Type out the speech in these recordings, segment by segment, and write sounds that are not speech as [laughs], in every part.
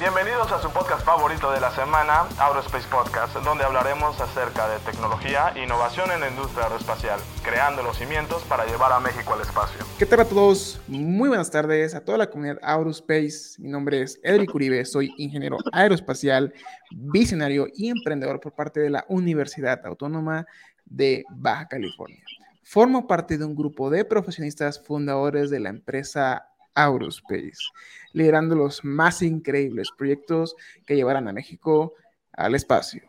Bienvenidos a su podcast favorito de la semana, Aerospace Podcast, donde hablaremos acerca de tecnología e innovación en la industria aeroespacial, creando los cimientos para llevar a México al espacio. ¿Qué tal a todos? Muy buenas tardes a toda la comunidad Aerospace. Mi nombre es Edric Uribe, soy ingeniero aeroespacial, visionario y emprendedor por parte de la Universidad Autónoma de Baja California. Formo parte de un grupo de profesionistas fundadores de la empresa Aerospace, liderando los más increíbles proyectos que llevarán a México al espacio.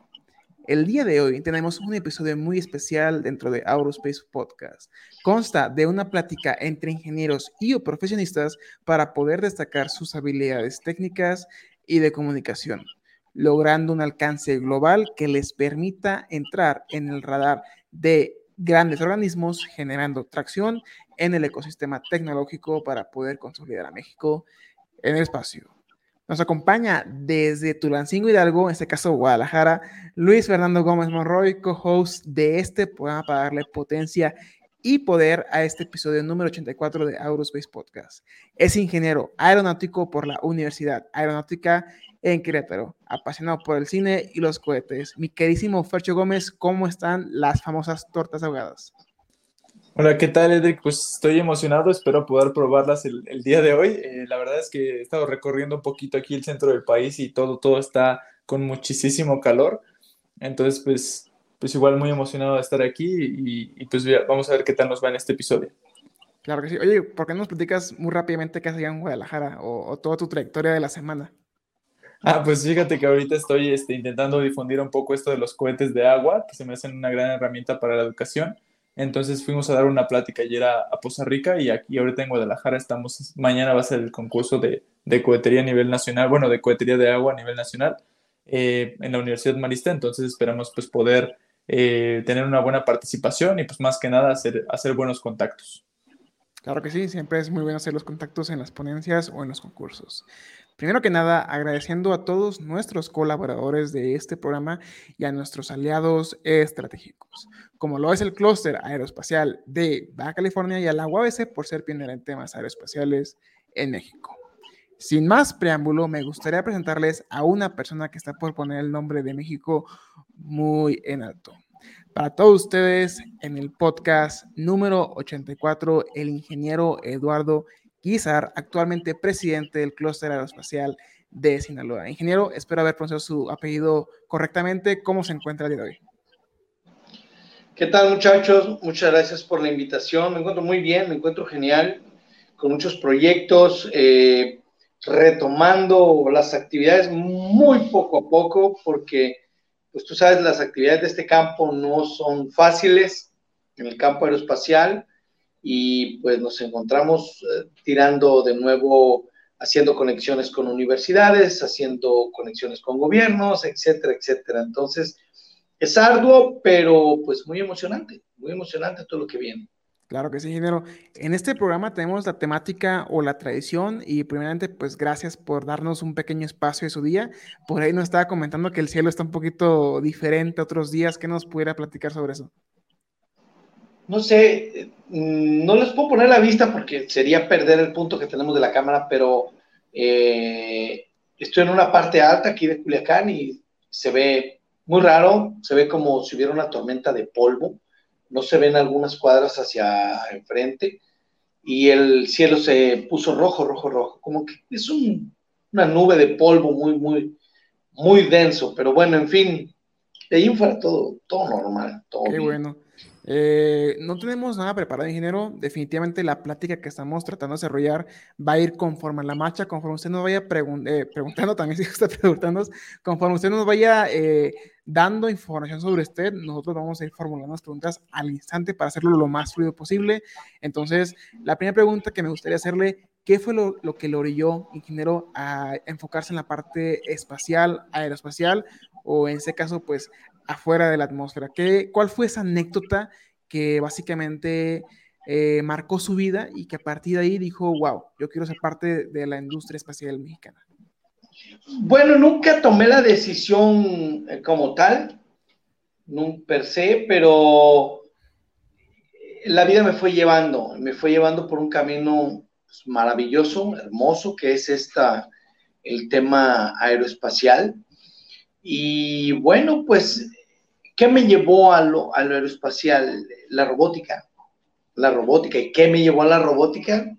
El día de hoy tenemos un episodio muy especial dentro de Aerospace Podcast. Consta de una plática entre ingenieros y profesionistas para poder destacar sus habilidades técnicas y de comunicación, logrando un alcance global que les permita entrar en el radar de grandes organismos, generando tracción en el ecosistema tecnológico para poder consolidar a México en el espacio. Nos acompaña desde Tulancingo Hidalgo, en este caso Guadalajara, Luis Fernando Gómez Monroy, co-host de este programa para darle potencia y poder a este episodio número 84 de Aerospace Podcast. Es ingeniero aeronáutico por la Universidad Aeronáutica en Querétaro, apasionado por el cine y los cohetes. Mi queridísimo Fercho Gómez, ¿cómo están las famosas tortas ahogadas? Hola, ¿qué tal, Edric? Pues estoy emocionado, espero poder probarlas el, día de hoy. Eh, la verdad es que he estado recorriendo un poquito aquí el centro del país y todo, todo está con muchísimo calor. Entonces, pues, pues igual muy emocionado de estar aquí y, pues vamos a ver qué tal nos va en este episodio. Claro que sí. Oye, ¿por qué no nos platicas muy rápidamente qué haces en Guadalajara o, toda tu trayectoria de la semana? Ah, pues fíjate que ahorita estoy este, intentando difundir un poco esto de los cohetes de agua, que se me hacen una gran herramienta para la educación. Entonces fuimos a dar una plática ayer a, a, Poza Rica y aquí ahorita en Guadalajara estamos, mañana va a ser el concurso de, de cohetería a nivel nacional, bueno, de cohetería de agua a nivel nacional eh, en la Universidad Marista, entonces esperamos pues poder eh, tener una buena participación y pues más que nada hacer, hacer buenos contactos. Claro que sí, siempre es muy bueno hacer los contactos en las ponencias o en los concursos. Primero que nada, agradeciendo a todos nuestros colaboradores de este programa y a nuestros aliados estratégicos, como lo es el Clúster Aeroespacial de Baja California y a la UABC por ser pionera en temas aeroespaciales en México. Sin más preámbulo, me gustaría presentarles a una persona que está por poner el nombre de México muy en alto. Para todos ustedes, en el podcast número 84, el ingeniero Eduardo Guizar, actualmente presidente del Clúster Aeroespacial de Sinaloa. Ingeniero, espero haber pronunciado su apellido correctamente. ¿Cómo se encuentra el día de hoy? ¿Qué tal muchachos? Muchas gracias por la invitación. Me encuentro muy bien, me encuentro genial, con muchos proyectos, eh, retomando las actividades muy poco a poco, porque pues tú sabes, las actividades de este campo no son fáciles en el campo aeroespacial y pues nos encontramos eh, tirando de nuevo, haciendo conexiones con universidades, haciendo conexiones con gobiernos, etcétera, etcétera. Entonces, es arduo, pero pues muy emocionante, muy emocionante todo lo que viene. Claro que sí, ingeniero. En este programa tenemos la temática o la tradición y primeramente pues gracias por darnos un pequeño espacio de su día. Por ahí nos estaba comentando que el cielo está un poquito diferente otros días. ¿Qué nos pudiera platicar sobre eso? No sé, mm, no les puedo poner la vista porque sería perder el punto que tenemos de la cámara, pero eh, estoy en una parte alta aquí de Culiacán y se ve muy raro, se ve como si hubiera una tormenta de polvo, no se ven algunas cuadras hacia enfrente y el cielo se puso rojo, rojo, rojo, como que es una nube de polvo muy, muy, muy denso, pero bueno, en fin, de ahí fuera todo, todo normal, todo Qué bueno. Eh, no tenemos nada preparado, ingeniero. Definitivamente la plática que estamos tratando de desarrollar va a ir conforme a la marcha, conforme usted nos vaya eh, preguntando, [laughs] también si está preguntando, conforme usted nos vaya eh, dando información sobre usted, nosotros vamos a ir formulando las preguntas al instante para hacerlo lo más fluido posible. Entonces, la primera pregunta que me gustaría hacerle, ¿qué fue lo, lo que le orilló, ingeniero, a enfocarse en la parte espacial, aeroespacial, o en ese caso, pues afuera de la atmósfera. ¿Qué, ¿Cuál fue esa anécdota que básicamente eh, marcó su vida y que a partir de ahí dijo, wow, yo quiero ser parte de la industria espacial mexicana? Bueno, nunca tomé la decisión eh, como tal, no per se, pero la vida me fue llevando, me fue llevando por un camino pues, maravilloso, hermoso, que es esta, el tema aeroespacial. Y bueno, pues, ¿qué me llevó a lo, a lo aeroespacial? La robótica. La robótica. ¿Y qué me llevó a la robótica?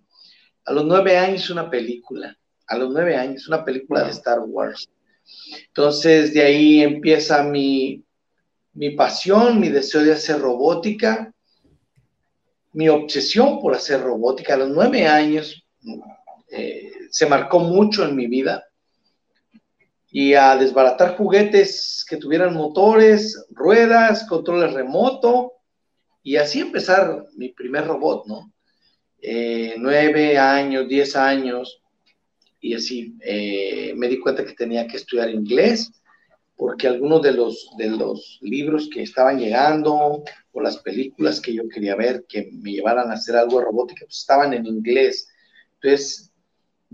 A los nueve años una película. A los nueve años, una película de Star Wars. Entonces, de ahí empieza mi, mi pasión, mi deseo de hacer robótica, mi obsesión por hacer robótica. A los nueve años eh, se marcó mucho en mi vida y a desbaratar juguetes que tuvieran motores, ruedas, controles remoto y así empezar mi primer robot, ¿no? Eh, nueve años, diez años y así eh, me di cuenta que tenía que estudiar inglés porque algunos de los, de los libros que estaban llegando o las películas que yo quería ver que me llevaran a hacer algo de robótica pues estaban en inglés. Entonces,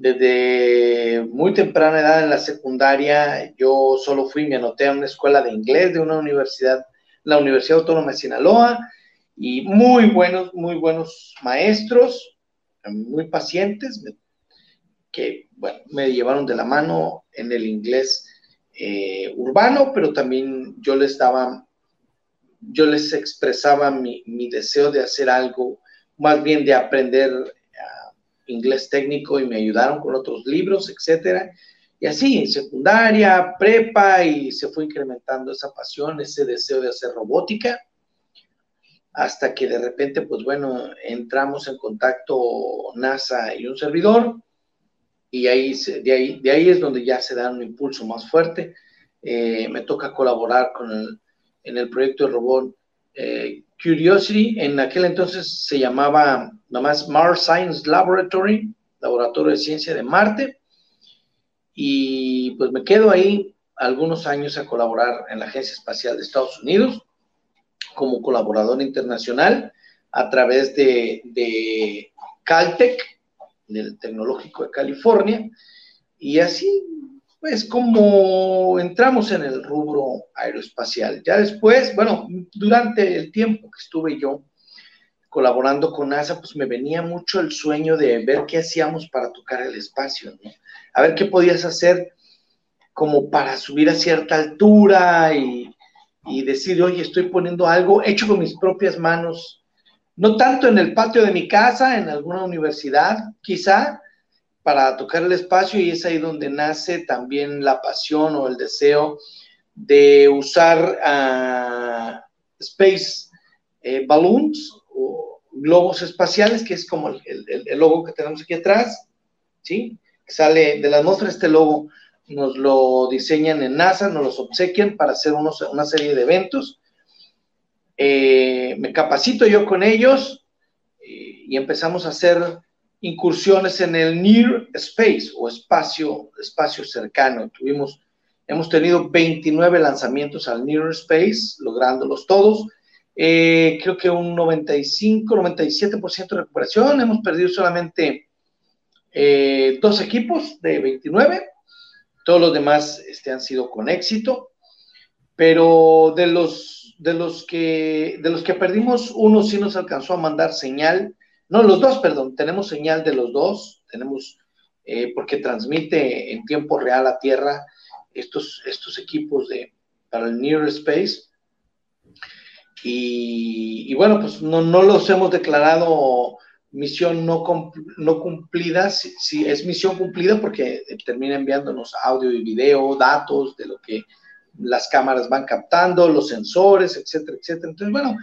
desde muy temprana edad en la secundaria, yo solo fui, me anoté a una escuela de inglés de una universidad, la Universidad Autónoma de Sinaloa, y muy buenos, muy buenos maestros, muy pacientes, que, bueno, me llevaron de la mano en el inglés eh, urbano, pero también yo les daba, yo les expresaba mi, mi deseo de hacer algo, más bien de aprender inglés técnico y me ayudaron con otros libros, etcétera. Y así, secundaria, prepa, y se fue incrementando esa pasión, ese deseo de hacer robótica, hasta que de repente, pues bueno, entramos en contacto NASA y un servidor, y ahí, de ahí es donde ya se da un impulso más fuerte. Eh, me toca colaborar con el, en el proyecto de robot eh, Curiosity, en aquel entonces se llamaba nomás Mars Science Laboratory, Laboratorio de Ciencia de Marte, y pues me quedo ahí algunos años a colaborar en la Agencia Espacial de Estados Unidos como colaborador internacional a través de, de Caltech, del Tecnológico de California, y así pues como entramos en el rubro aeroespacial. Ya después, bueno, durante el tiempo que estuve yo colaborando con NASA, pues me venía mucho el sueño de ver qué hacíamos para tocar el espacio, ¿no? A ver qué podías hacer como para subir a cierta altura y, decir, oye, estoy poniendo algo hecho con mis propias manos, no tanto en el patio de mi casa, en alguna universidad, quizá, para tocar el espacio y es ahí donde nace también la pasión o el deseo de usar uh, space eh, balloons o globos espaciales, que es como el, el, logo que tenemos aquí atrás, ¿sí? Sale de la atmósfera este logo, nos lo diseñan en NASA, nos los obsequian para hacer unos, una serie de eventos. Eh, me capacito yo con ellos eh, y empezamos a hacer incursiones en el Near Space o espacio, espacio cercano. Tuvimos, hemos tenido 29 lanzamientos al Near Space, lográndolos todos. Eh, creo que un 95, 97% de recuperación. Hemos perdido solamente eh, dos equipos de 29. Todos los demás este, han sido con éxito. Pero de los, de, los que, de los que perdimos, uno sí nos alcanzó a mandar señal no, los dos, perdón, tenemos señal de los dos, tenemos, eh, porque transmite en tiempo real a Tierra estos, estos equipos de, para el Near Space. Y, bueno, pues no, los hemos declarado misión no, no cumplida, si, es misión cumplida porque termina enviándonos audio y video, datos de lo que las cámaras van captando, los sensores, etcétera, etcétera. Entonces, bueno,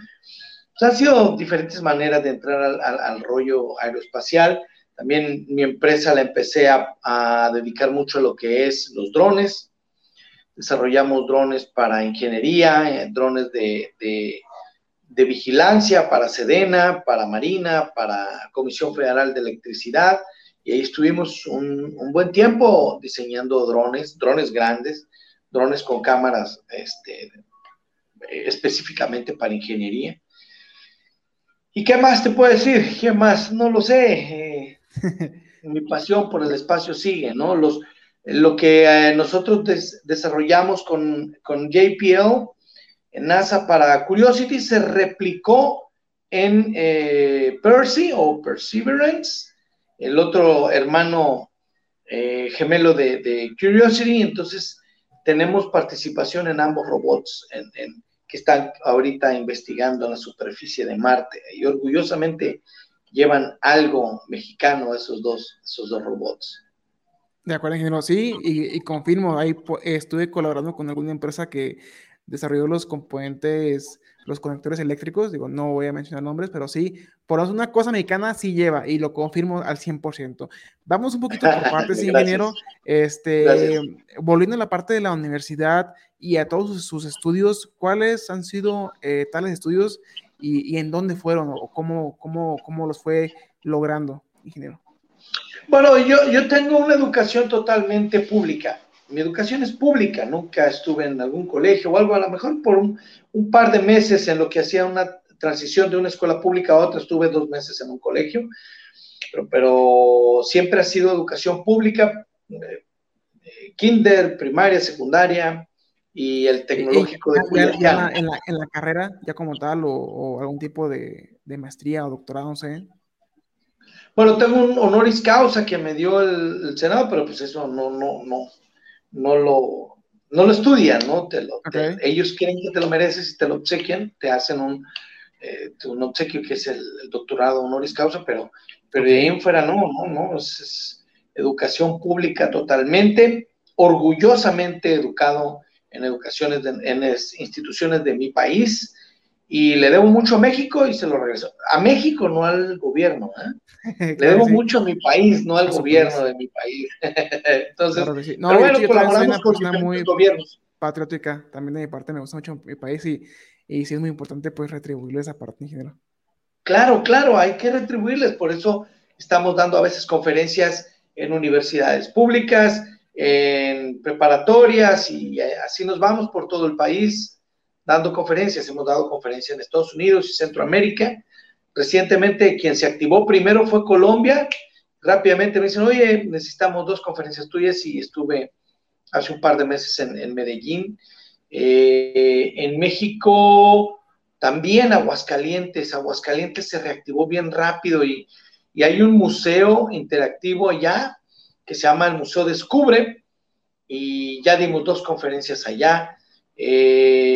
pues, han sido diferentes maneras de entrar al, rollo aeroespacial. También mi empresa la empecé a, dedicar mucho a lo que es los drones. Desarrollamos drones para ingeniería, eh, drones de, vigilancia para Sedena, para Marina, para Comisión Federal de Electricidad. Y ahí estuvimos un, buen tiempo diseñando drones, drones grandes, drones con cámaras este, específicamente para ingeniería. ¿Y qué más te puedo decir? ¿Qué más? No lo sé. Eh, [laughs] mi pasión por el espacio sigue, ¿no? Los, lo que eh, nosotros desarrollamos con, con, JPL en NASA para Curiosity se replicó en eh, Percy o Perseverance, el otro hermano gemelo de, Curiosity, entonces tenemos participación en ambos robots que están ahorita investigando en la superficie de Marte y orgullosamente llevan algo mexicano esos dos, esos dos robots. De acuerdo, ingeniero. Sí, y, confirmo, ahí estuve colaborando con alguna empresa que desarrolló los componentes, los conectores eléctricos. Digo, no voy a mencionar nombres, pero sí, por una cosa mexicana sí lleva y lo confirmo al 100%. Vamos un poquito por [laughs] partes, ingeniero. Este, volviendo a la parte de la universidad y a todos sus, estudios, ¿cuáles han sido eh, tales estudios y, en dónde fueron o cómo, cómo, cómo los fue logrando, ingeniero? Bueno, yo, yo tengo una educación totalmente pública. Mi educación es pública, nunca estuve en algún colegio o algo, a lo mejor por un, un par de meses en lo que hacía una transición de una escuela pública a otra, estuve dos meses en un colegio, pero, pero siempre ha sido educación pública, eh, kinder, primaria, secundaria y el tecnológico de ya, en, la, en, la, carrera, ya como tal, o, o algún tipo de, de, maestría o doctorado, no sé. Bueno, tengo un honoris causa que me dio el, Senado, pero pues eso no, no, no, no lo, no lo estudian, ¿no? Te lo, ellos quieren que te lo mereces y te lo obsequian, te hacen un, eh, un obsequio que es el, doctorado honoris causa, pero, pero de ahí en fuera no, no, no, es, educación pública totalmente, orgullosamente educado en educaciones, en instituciones de mi país, y le debo mucho a México y se lo regreso. A México, no al gobierno. ¿eh? [laughs] le debo mucho a mi país, no al gobierno de mi país. [laughs] Entonces, pero bueno, colaboramos con muy gobiernos. Patriótica, también de mi parte me gusta mucho mi país y, y sí es muy importante pues retribuirle esa parte, ingeniero. Claro, claro, hay que retribuirles, por eso estamos dando a veces conferencias en universidades públicas, en preparatorias y eh, así nos vamos por todo el país dando conferencias. Hemos dado conferencias en Estados Unidos y Centroamérica. Recientemente quien se activó primero fue Colombia. Rápidamente me dicen, oye, necesitamos dos conferencias tuyas y estuve hace un par de meses en, Medellín. Eh, en México también Aguascalientes. Aguascalientes se reactivó bien rápido y, y hay un museo interactivo allá que se llama el Museo Descubre y ya dimos dos conferencias allá. Eh,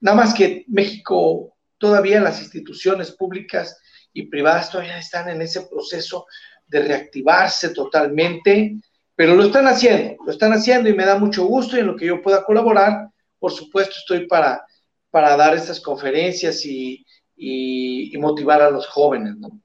nada más que México, todavía las instituciones públicas y privadas todavía están en ese proceso de reactivarse totalmente, pero lo están haciendo, lo están haciendo y me da mucho gusto y en lo que yo pueda colaborar, por supuesto estoy para, para dar estas conferencias y, y motivar a los jóvenes, ¿no?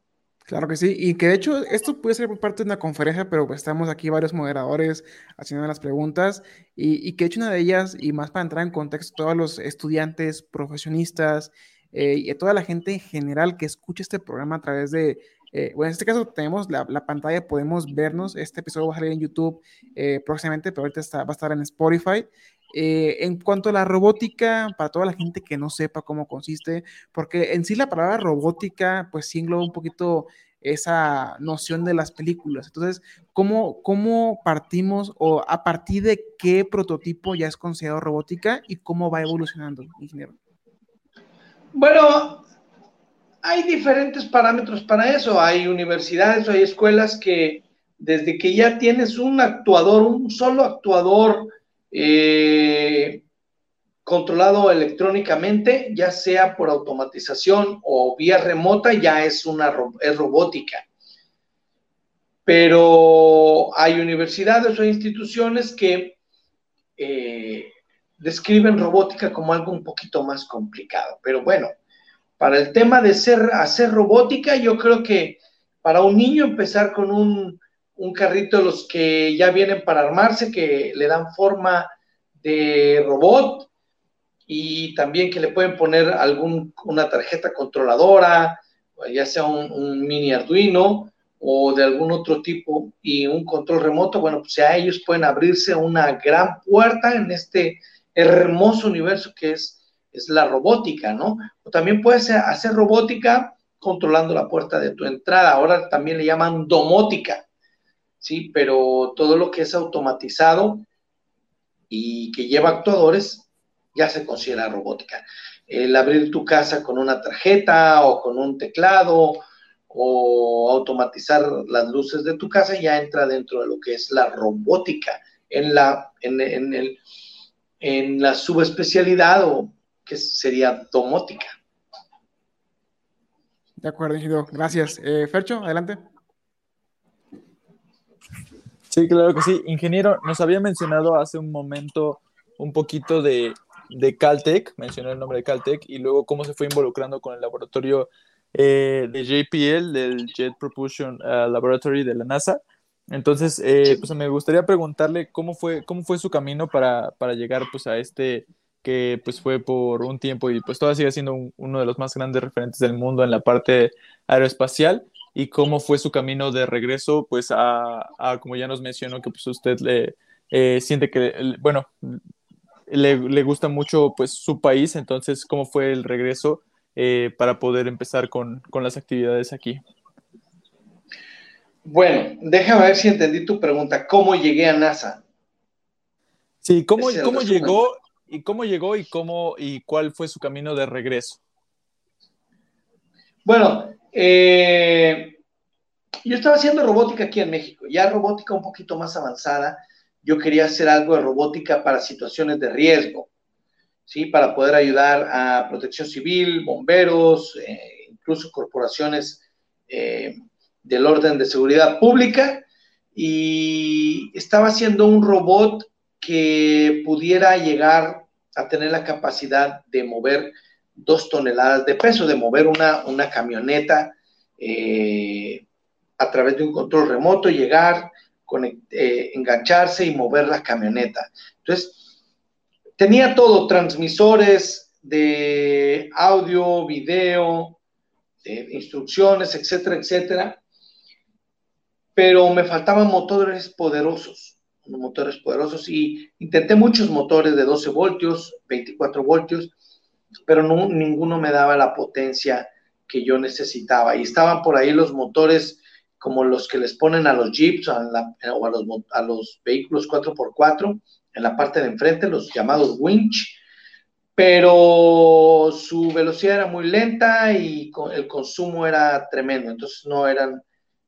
Claro que sí, y que de hecho esto puede ser parte de una conferencia, pero estamos aquí varios moderadores haciendo las preguntas y, que de hecho una de ellas, y más para entrar en contexto, todos los estudiantes, profesionistas eh, y toda la gente en general que escucha este programa a través de, eh, bueno, en este caso tenemos la, pantalla, podemos vernos, este episodio va a salir en YouTube eh, próximamente, pero ahorita está, va a estar en Spotify. En cuanto a la robótica, para toda la gente que no sepa cómo consiste, porque en sí la palabra robótica, pues sí engloba un poquito esa noción de las películas. Entonces, ¿cómo, ¿cómo partimos o a partir de qué prototipo ya es considerado robótica y cómo va evolucionando, ingeniero? Bueno, hay diferentes parámetros para eso. Hay universidades hay escuelas que desde que ya tienes un actuador, un solo actuador eh, controlado electrónicamente, ya sea por automatización o vía remota, ya es una es robótica. Pero hay universidades o instituciones que eh, describen robótica como algo un poquito más complicado. Pero bueno, para el tema de ser, hacer robótica, yo creo que para un niño empezar con un, un carrito de los que ya vienen para armarse, que le dan forma de robot, y también que le pueden poner algún, una tarjeta controladora, ya sea un, mini Arduino o de algún otro tipo y un control remoto, bueno, pues ya ellos pueden abrirse una gran puerta en este hermoso universo que es, es la robótica, ¿no? O también puedes hacer robótica controlando la puerta de tu entrada, ahora también le llaman domótica, ¿sí? Pero todo lo que es automatizado y que lleva actuadores, ya se considera robótica. El abrir tu casa con una tarjeta o con un teclado o automatizar las luces de tu casa, ya entra dentro de lo que es la robótica en la, en, el, en la subespecialidad o que sería domótica. De acuerdo. Gracias. Eh, Fercho, adelante. Sí, claro que sí. Ingeniero, nos había mencionado hace un momento un poquito de, de Caltech, mencionó el nombre de Caltech, y luego cómo se fue involucrando con el laboratorio eh, de JPL, del Jet Propulsion uh, Laboratory de la NASA. Entonces, eh, pues me gustaría preguntarle cómo fue, cómo fue su camino para, para llegar pues, a este que pues fue por un tiempo y pues todavía sigue siendo uno de los más grandes referentes del mundo en la parte aeroespacial y cómo fue su camino de regreso pues a, a como ya nos mencionó que pues usted le eh, siente que bueno le, le, gusta mucho pues su país entonces cómo fue el regreso eh, para poder empezar con, con las actividades aquí bueno déjame ver si entendí tu pregunta. Cómo llegué a NASA Sí, ¿cómo, ¿cómo llegó ¿Y cómo llegó y cómo y cuál fue su camino de regreso? Bueno, eh, yo estaba haciendo robótica aquí en México, ya robótica un poquito más avanzada. Yo quería hacer algo de robótica para situaciones de riesgo, ¿sí? Para poder ayudar a protección civil, bomberos, eh, incluso corporaciones eh, del orden de seguridad pública. Y estaba haciendo un robot que pudiera llegar a tener la capacidad de mover dos toneladas de peso, de mover una, una camioneta eh, a través de un control remoto, llegar, eh, engancharse y mover la camioneta. Entonces, tenía todo, transmisores de audio, video, instrucciones, etcétera, etcétera, pero me faltaban motores poderosos motores poderosos y intenté muchos motores de 12 voltios, 24 voltios, pero no, ninguno me daba la potencia que yo necesitaba. Y estaban por ahí los motores como los que les ponen a los jeeps o a, los, a los vehículos 4x4 en la parte de enfrente, los llamados winch, pero su velocidad era muy lenta y el consumo era tremendo, entonces no eran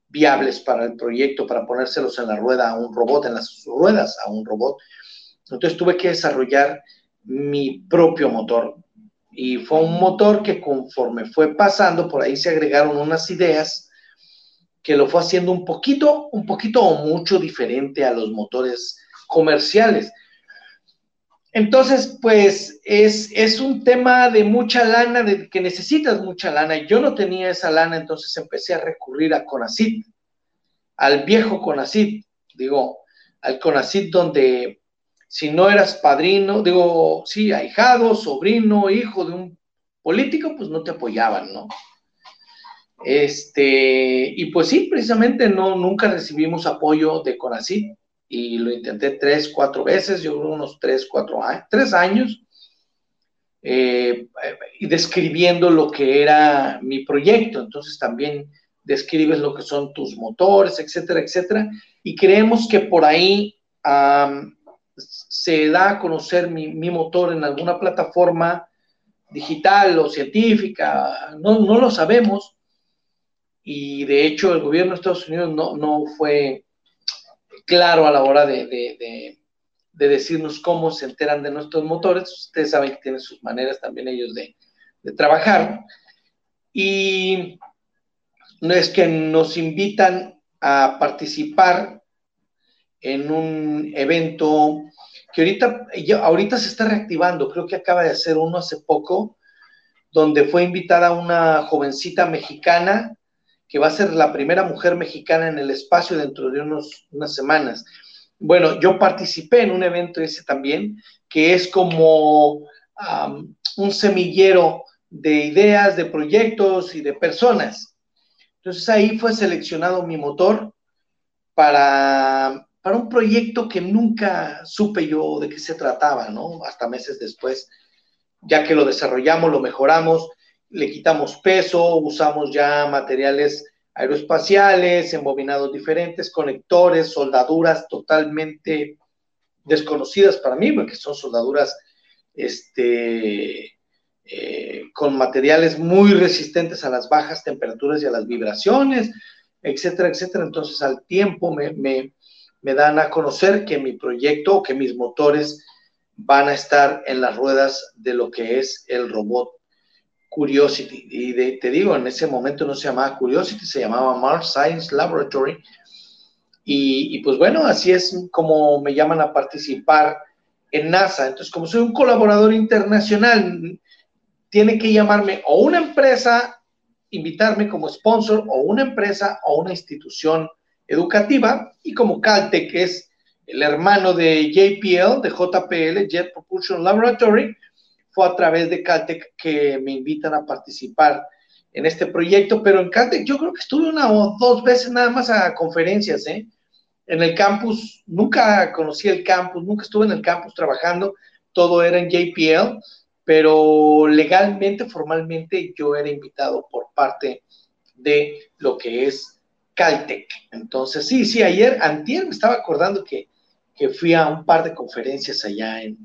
viables para el proyecto, para ponérselos en la rueda a un robot, en las ruedas a un robot. Entonces tuve que desarrollar mi propio motor. Y fue un motor que conforme fue pasando, por ahí se agregaron unas ideas que lo fue haciendo un poquito, un poquito o mucho diferente a los motores comerciales. Entonces, pues es, es, un tema de mucha lana, de que necesitas mucha lana. Yo no tenía esa lana, entonces empecé a recurrir a Conacit, al viejo Conacit, digo, al Conacit donde si no eras padrino, digo, sí, ahijado, sobrino, hijo de un político, pues no te apoyaban, ¿no? Este, y pues sí, precisamente no, nunca recibimos apoyo de Conacit y lo intenté tres, cuatro veces, yo creo unos tres, cuatro años, tres años, eh, y describiendo lo que era mi proyecto. Entonces también describes lo que son tus motores, etcétera, etcétera. Y creemos que por ahí se da a conocer mi, motor en alguna plataforma digital o científica, no, no lo sabemos. Y de hecho el gobierno de Estados Unidos no, no fue claro a la hora de, decirnos cómo se enteran de nuestros motores. Ustedes saben que tienen sus maneras también ellos de, trabajar. Y no es que nos invitan a participar en un evento que ahorita, ahorita se está reactivando, creo que acaba de hacer uno hace poco, donde fue invitada una jovencita mexicana que va a ser la primera mujer mexicana en el espacio dentro de unos, unas semanas. Bueno, yo participé en un evento ese también, que es como un semillero de ideas, de proyectos y de personas. Entonces ahí fue seleccionado mi motor para, para un proyecto que nunca supe yo de qué se trataba, ¿no? Hasta meses después, ya que lo desarrollamos, lo mejoramos, le quitamos peso, usamos ya materiales aeroespaciales, embobinados diferentes, conectores, soldaduras totalmente desconocidas para mí, porque son soldaduras este, eh, con materiales muy resistentes a las bajas temperaturas y a las vibraciones, etcétera, etcétera. Entonces al tiempo me, me dan a conocer que mi proyecto o que mis motores van a estar en las ruedas de lo que es el robot Curiosity. Y te digo, en ese momento no se llamaba Curiosity, se llamaba Mars Science Laboratory. Y, pues bueno, así es como me llaman a participar en NASA. Entonces, como soy un colaborador internacional, tiene que llamarme o una empresa, invitarme como sponsor, o una empresa o una institución educativa. Y como Caltech es el hermano de JPL, de JPL, Jet Propulsion Laboratory, fue a través de Caltech que me invitan a participar en este proyecto, pero en Caltech yo creo que estuve una o dos veces nada más a conferencias, ¿eh? En el campus, nunca conocí el campus, nunca estuve en el campus trabajando, todo era en JPL, pero legalmente, formalmente, yo era invitado por parte de lo que es Caltech. Entonces, sí, sí, ayer, antier me estaba acordando que, que fui a un par de conferencias allá en,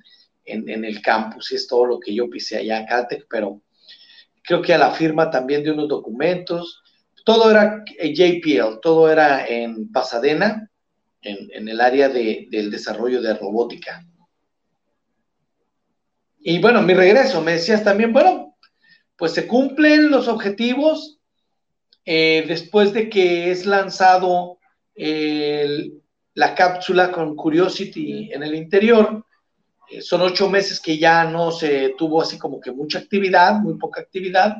en, el campus y es todo lo que yo pisé allá en Caltech, pero creo que a la firma también de unos documentos. Todo era JPL, todo era en Pasadena, en, el área del desarrollo de robótica. Y bueno, mi regreso, me decías también, bueno, pues se cumplen los objetivos eh, después de que es lanzado la cápsula con Curiosity en el interior, eh, son ocho meses que ya no se tuvo así como que mucha actividad, muy poca actividad.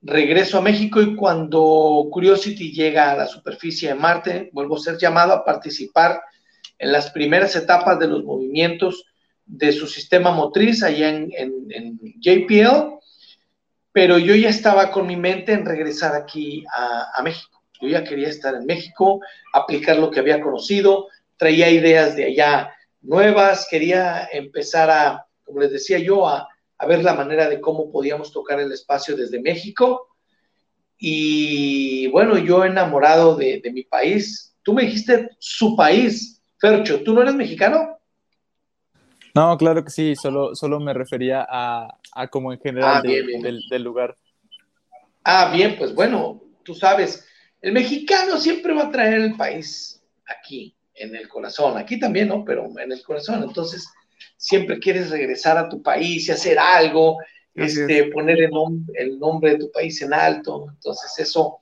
Regreso a México y cuando Curiosity llega a la superficie de Marte, vuelvo a ser llamado a participar en las primeras etapas de los movimientos de su sistema motriz allá en, en, JPL, pero yo ya estaba con mi mente en regresar aquí a, México. Yo ya quería estar en México, aplicar lo que había conocido, traía ideas de allá nuevas, quería empezar a, como les decía yo, a, ver la manera de cómo podíamos tocar el espacio desde México. Y bueno, yo enamorado de, mi país. Tú me dijiste su país, Fercho, ¿tú no eres mexicano? No, claro que sí, solo, solo me refería a, como en general ah, Del, del lugar. Ah, bien, pues bueno, tú sabes, el mexicano siempre va a traer el país aquí en el corazón. Aquí también, ¿no? Pero en el corazón. Entonces, siempre quieres regresar a tu país y hacer algo, este, poner el, el, nombre de tu país en alto. Entonces, eso,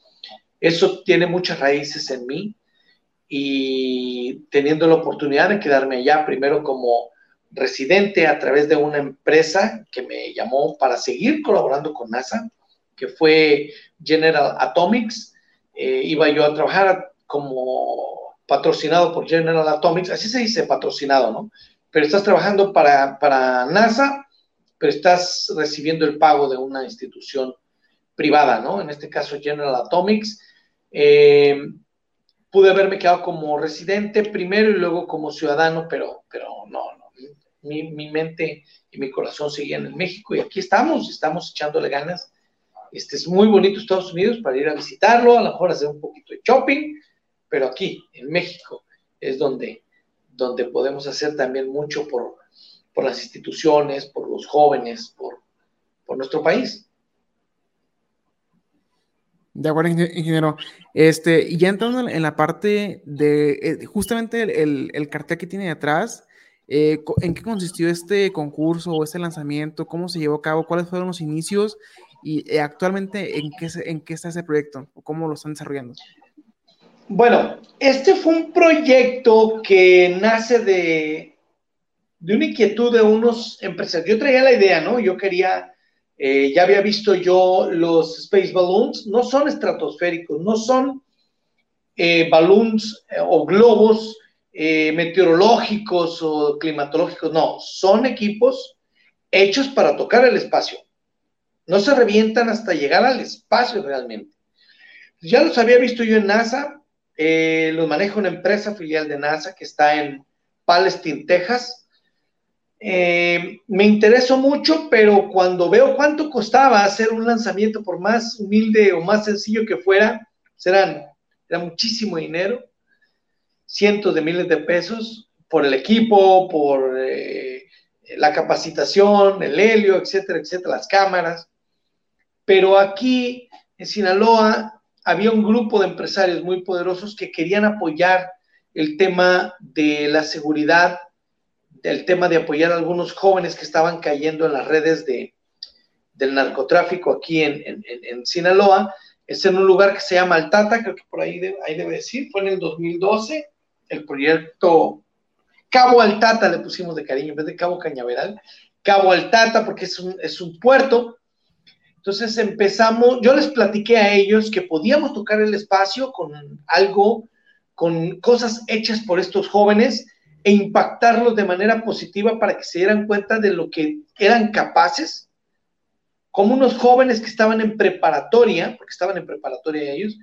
eso tiene muchas raíces en mí. Y teniendo la oportunidad de quedarme allá, primero como residente a través de una empresa que me llamó para seguir colaborando con NASA, que fue General Atomics. Eh, iba yo a trabajar como patrocinado por General Atomics, así se dice patrocinado, ¿no? Pero estás trabajando para, NASA, pero estás recibiendo el pago de una institución privada, ¿no? En este caso General Atomics. Eh, pude haberme quedado como residente primero y luego como ciudadano, pero, pero no. Mi, mi, mente y mi corazón seguían en México y aquí estamos, estamos echándole ganas. Este es muy bonito Estados Unidos para ir a visitarlo, a lo mejor hacer un poquito de shopping, pero aquí, en México, es donde, donde podemos hacer también mucho por, las instituciones, por los jóvenes, por, nuestro país. De acuerdo, ingeniero. Este, y ya entrando en la parte de eh, justamente el, cartel que tiene atrás, eh, ¿en qué consistió este concurso o este lanzamiento? ¿Cómo se llevó a cabo? ¿Cuáles fueron los inicios? Y eh, actualmente, ¿en qué, ¿en qué está ese proyecto? ¿O cómo lo están desarrollando? Bueno, este fue un proyecto que nace de, de una inquietud de unos empresarios. Yo traía la idea, ¿no? Yo quería, eh, ya había visto yo los space balloons, no son estratosféricos, no son eh, balloons eh, o globos meteorológicos o climatológicos, no, son equipos hechos para tocar el espacio. No se revientan hasta llegar al espacio realmente. Ya los había visto yo en NASA, eh, los maneja una empresa filial de NASA que está en Palestine, Texas. Eh, me interesó mucho, pero cuando veo cuánto costaba hacer un lanzamiento, por más humilde o más sencillo que fuera, serán, era muchísimo dinero, cientos de miles de pesos por el equipo, por eh, la capacitación, el helio, etcétera, etcétera, las cámaras. Pero aquí en Sinaloa había un grupo de empresarios muy poderosos que querían apoyar el tema de la seguridad, el tema de apoyar a algunos jóvenes que estaban cayendo en las redes de, del narcotráfico aquí en, en, Sinaloa. Es en un lugar que se llama Altata, creo que por ahí, ahí debe decir, fue en el 2012, el proyecto Cabo Altata le pusimos de cariño, en vez de Cabo Cañaveral, Cabo Altata, porque es un, es un puerto. Entonces empezamos, yo les platiqué a ellos que podíamos tocar el espacio con algo, con cosas hechas por estos jóvenes e impactarlos de manera positiva para que se dieran cuenta de lo que eran capaces, como unos jóvenes que estaban en preparatoria, porque estaban en preparatoria ellos,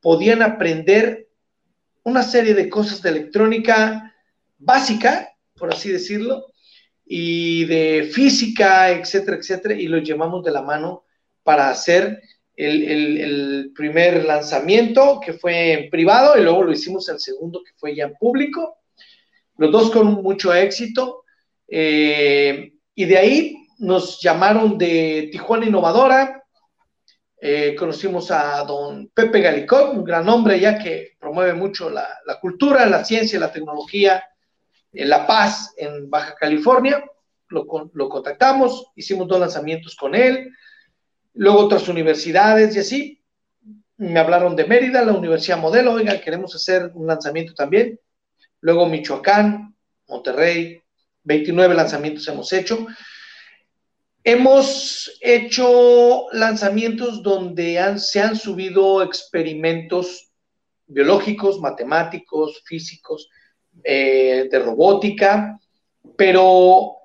podían aprender una serie de cosas de electrónica básica, por así decirlo, y de física, etcétera, etcétera, y los llevamos de la mano para hacer el, primer lanzamiento que fue en privado y luego lo hicimos el segundo que fue ya en público, los dos con mucho éxito, eh, y de ahí nos llamaron de Tijuana Innovadora, eh, conocimos a don Pepe Galicot, un gran hombre ya que promueve mucho la, la cultura, la ciencia, la tecnología, en La Paz, en Baja California. Lo, lo, contactamos, hicimos dos lanzamientos con él, luego otras universidades y así. Me hablaron de Mérida, la Universidad Modelo, oiga, queremos hacer un lanzamiento también. Luego Michoacán, Monterrey, 29 lanzamientos hemos hecho. Hemos hecho lanzamientos donde se han subido experimentos biológicos, matemáticos, físicos, eh, de robótica, pero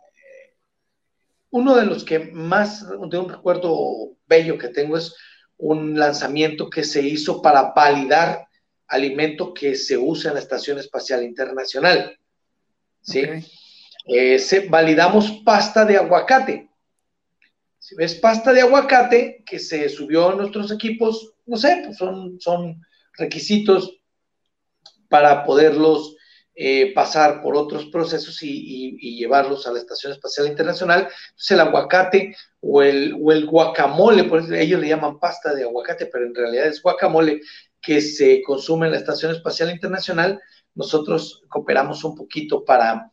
uno de los que más, de un recuerdo bello que tengo es un lanzamiento que se hizo para validar alimento que se usa en la Estación Espacial Internacional. ¿sí? Eh, validamos pasta de aguacate. Si ves pasta de aguacate que se subió a nuestros equipos, no sé, pues son, son requisitos para poderlos eh, pasar por otros procesos y, llevarlos a la Estación Espacial Internacional. Entonces el aguacate o el, o el guacamole, por eso ellos le llaman pasta de aguacate, pero en realidad es guacamole que se consume en la Estación Espacial Internacional. Nosotros cooperamos un poquito para,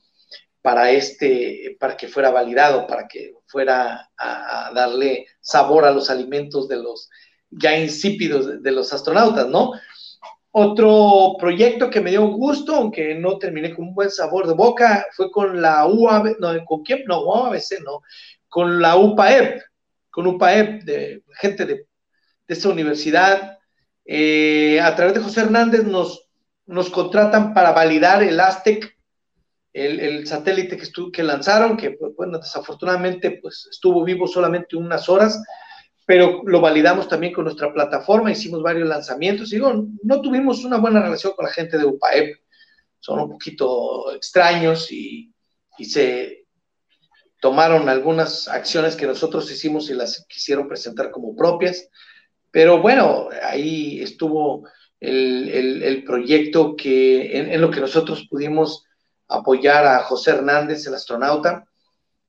para, este, para que fuera validado, para que fuera a, darle sabor a los alimentos de los ya insípidos de los astronautas, ¿no? Otro proyecto que me dio gusto, aunque no terminé con un buen sabor de boca, fue con la UAB, no, ¿con quién? No, UABC, no, con la UPAEP, con UPAEP, de gente de, de esta universidad. Eh, a través de José Hernández nos, nos contratan para validar el Aztec, el, satélite que, que lanzaron, que pues, bueno, desafortunadamente pues, estuvo vivo solamente unas horas, pero lo validamos también con nuestra plataforma, hicimos varios lanzamientos. Y digo, no tuvimos una buena relación con la gente de UPAEP, son un poquito extraños y, se tomaron algunas acciones que nosotros hicimos y las quisieron presentar como propias. Pero bueno, ahí estuvo el, proyecto que en, lo que nosotros pudimos apoyar a José Hernández, el astronauta,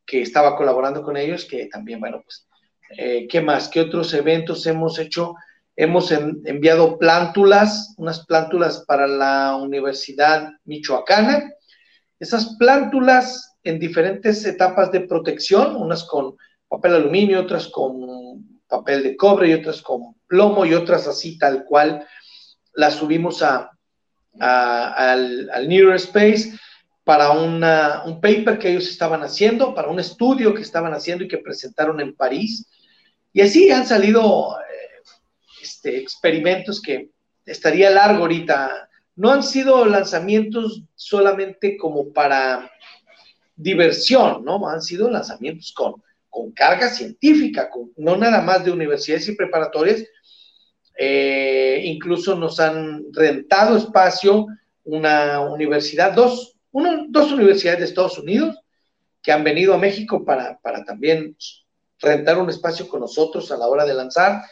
que estaba colaborando con ellos, que también, bueno, pues eh, ¿Qué más? ¿Qué otros eventos hemos hecho? Hemos enviado plántulas, unas plántulas para la Universidad Michoacana. Esas plántulas en diferentes etapas de protección, unas con papel aluminio, otras con papel de cobre y otras con plomo y otras así tal cual, las subimos a, al, al Near Space para un paper que ellos estaban haciendo, para un estudio que estaban haciendo y que presentaron en París. Y así han salido eh, este, experimentos que estaría largo ahorita. No han sido lanzamientos solamente como para diversión, ¿no? Han sido lanzamientos con, con carga científica, no nada más de universidades y preparatorias. Eh, incluso nos han rentado espacio una universidad, dos, dos universidades de Estados Unidos que han venido a México para, para también rentar un espacio con nosotros a la hora de lanzar.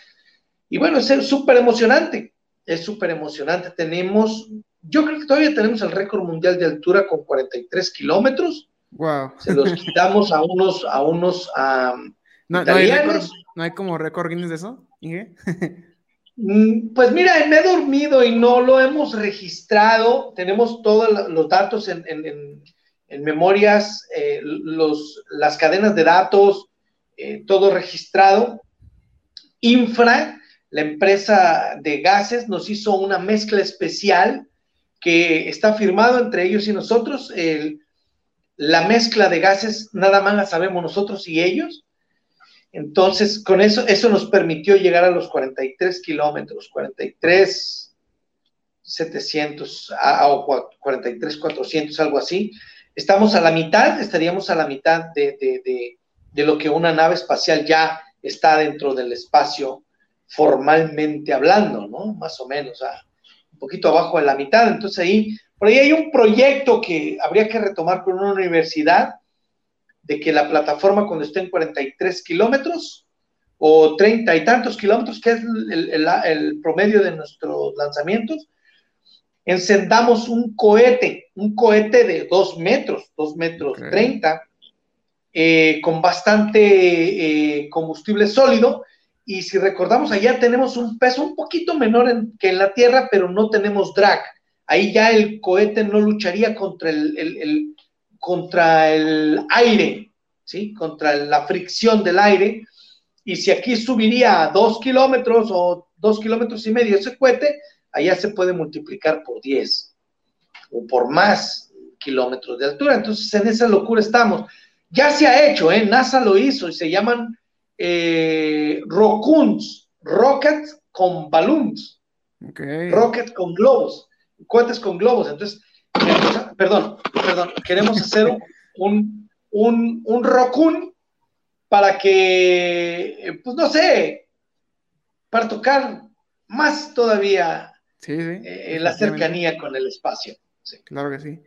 Y bueno, es súper emocionante, es súper emocionante. Tenemos, yo creo que todavía tenemos el récord mundial de altura con 43 kilómetros. Wow. Se los [laughs] quitamos a unos, a unos no, italianos. No hay, como récord Guinness de eso, Mm, [laughs] pues mira, me he dormido y no lo hemos registrado. Tenemos todos los datos en, memorias, eh, las cadenas de datos, eh, todo registrado. Infra, la empresa de gases, nos hizo una mezcla especial que está firmado entre ellos y nosotros. la mezcla de gases nada más la sabemos nosotros y ellos. Entonces, con eso, eso nos permitió llegar a los 43 kilómetros, 43, 700 o 43, 400, algo así. Estamos a la mitad, estaríamos a la mitad de, lo que una nave espacial ya está dentro del espacio formalmente hablando, ¿no? Más o menos, un poquito abajo de la mitad. Entonces ahí, por ahí hay un proyecto que habría que retomar con una universidad de que la plataforma cuando esté en 43 kilómetros o 30 y tantos kilómetros, que es el, promedio de nuestros lanzamientos, encendamos un cohete, un cohete de 2 metros, 2 metros 30, eh, con bastante eh, combustible sólido. Y si recordamos, allá tenemos un peso un poquito menor que en la Tierra, pero no tenemos drag. Ahí ya el cohete no lucharía contra el contra el aire, ¿sí? Contra la fricción del aire. Y si aquí subiría a dos kilómetros o dos kilómetros y medio ese cohete, allá se puede multiplicar por 10 o por más kilómetros de altura. Entonces, en esa locura estamos. Ya se ha hecho, ¿eh? NASA lo hizo y se llaman eh, Rockets con balloons. Okay. Rocket con globos, cohetes con globos. Entonces, perdón, perdón, queremos hacer un, un, un rocún para que, pues no sé, para tocar más todavía eh, la cercanía con el espacio. Claro que sí.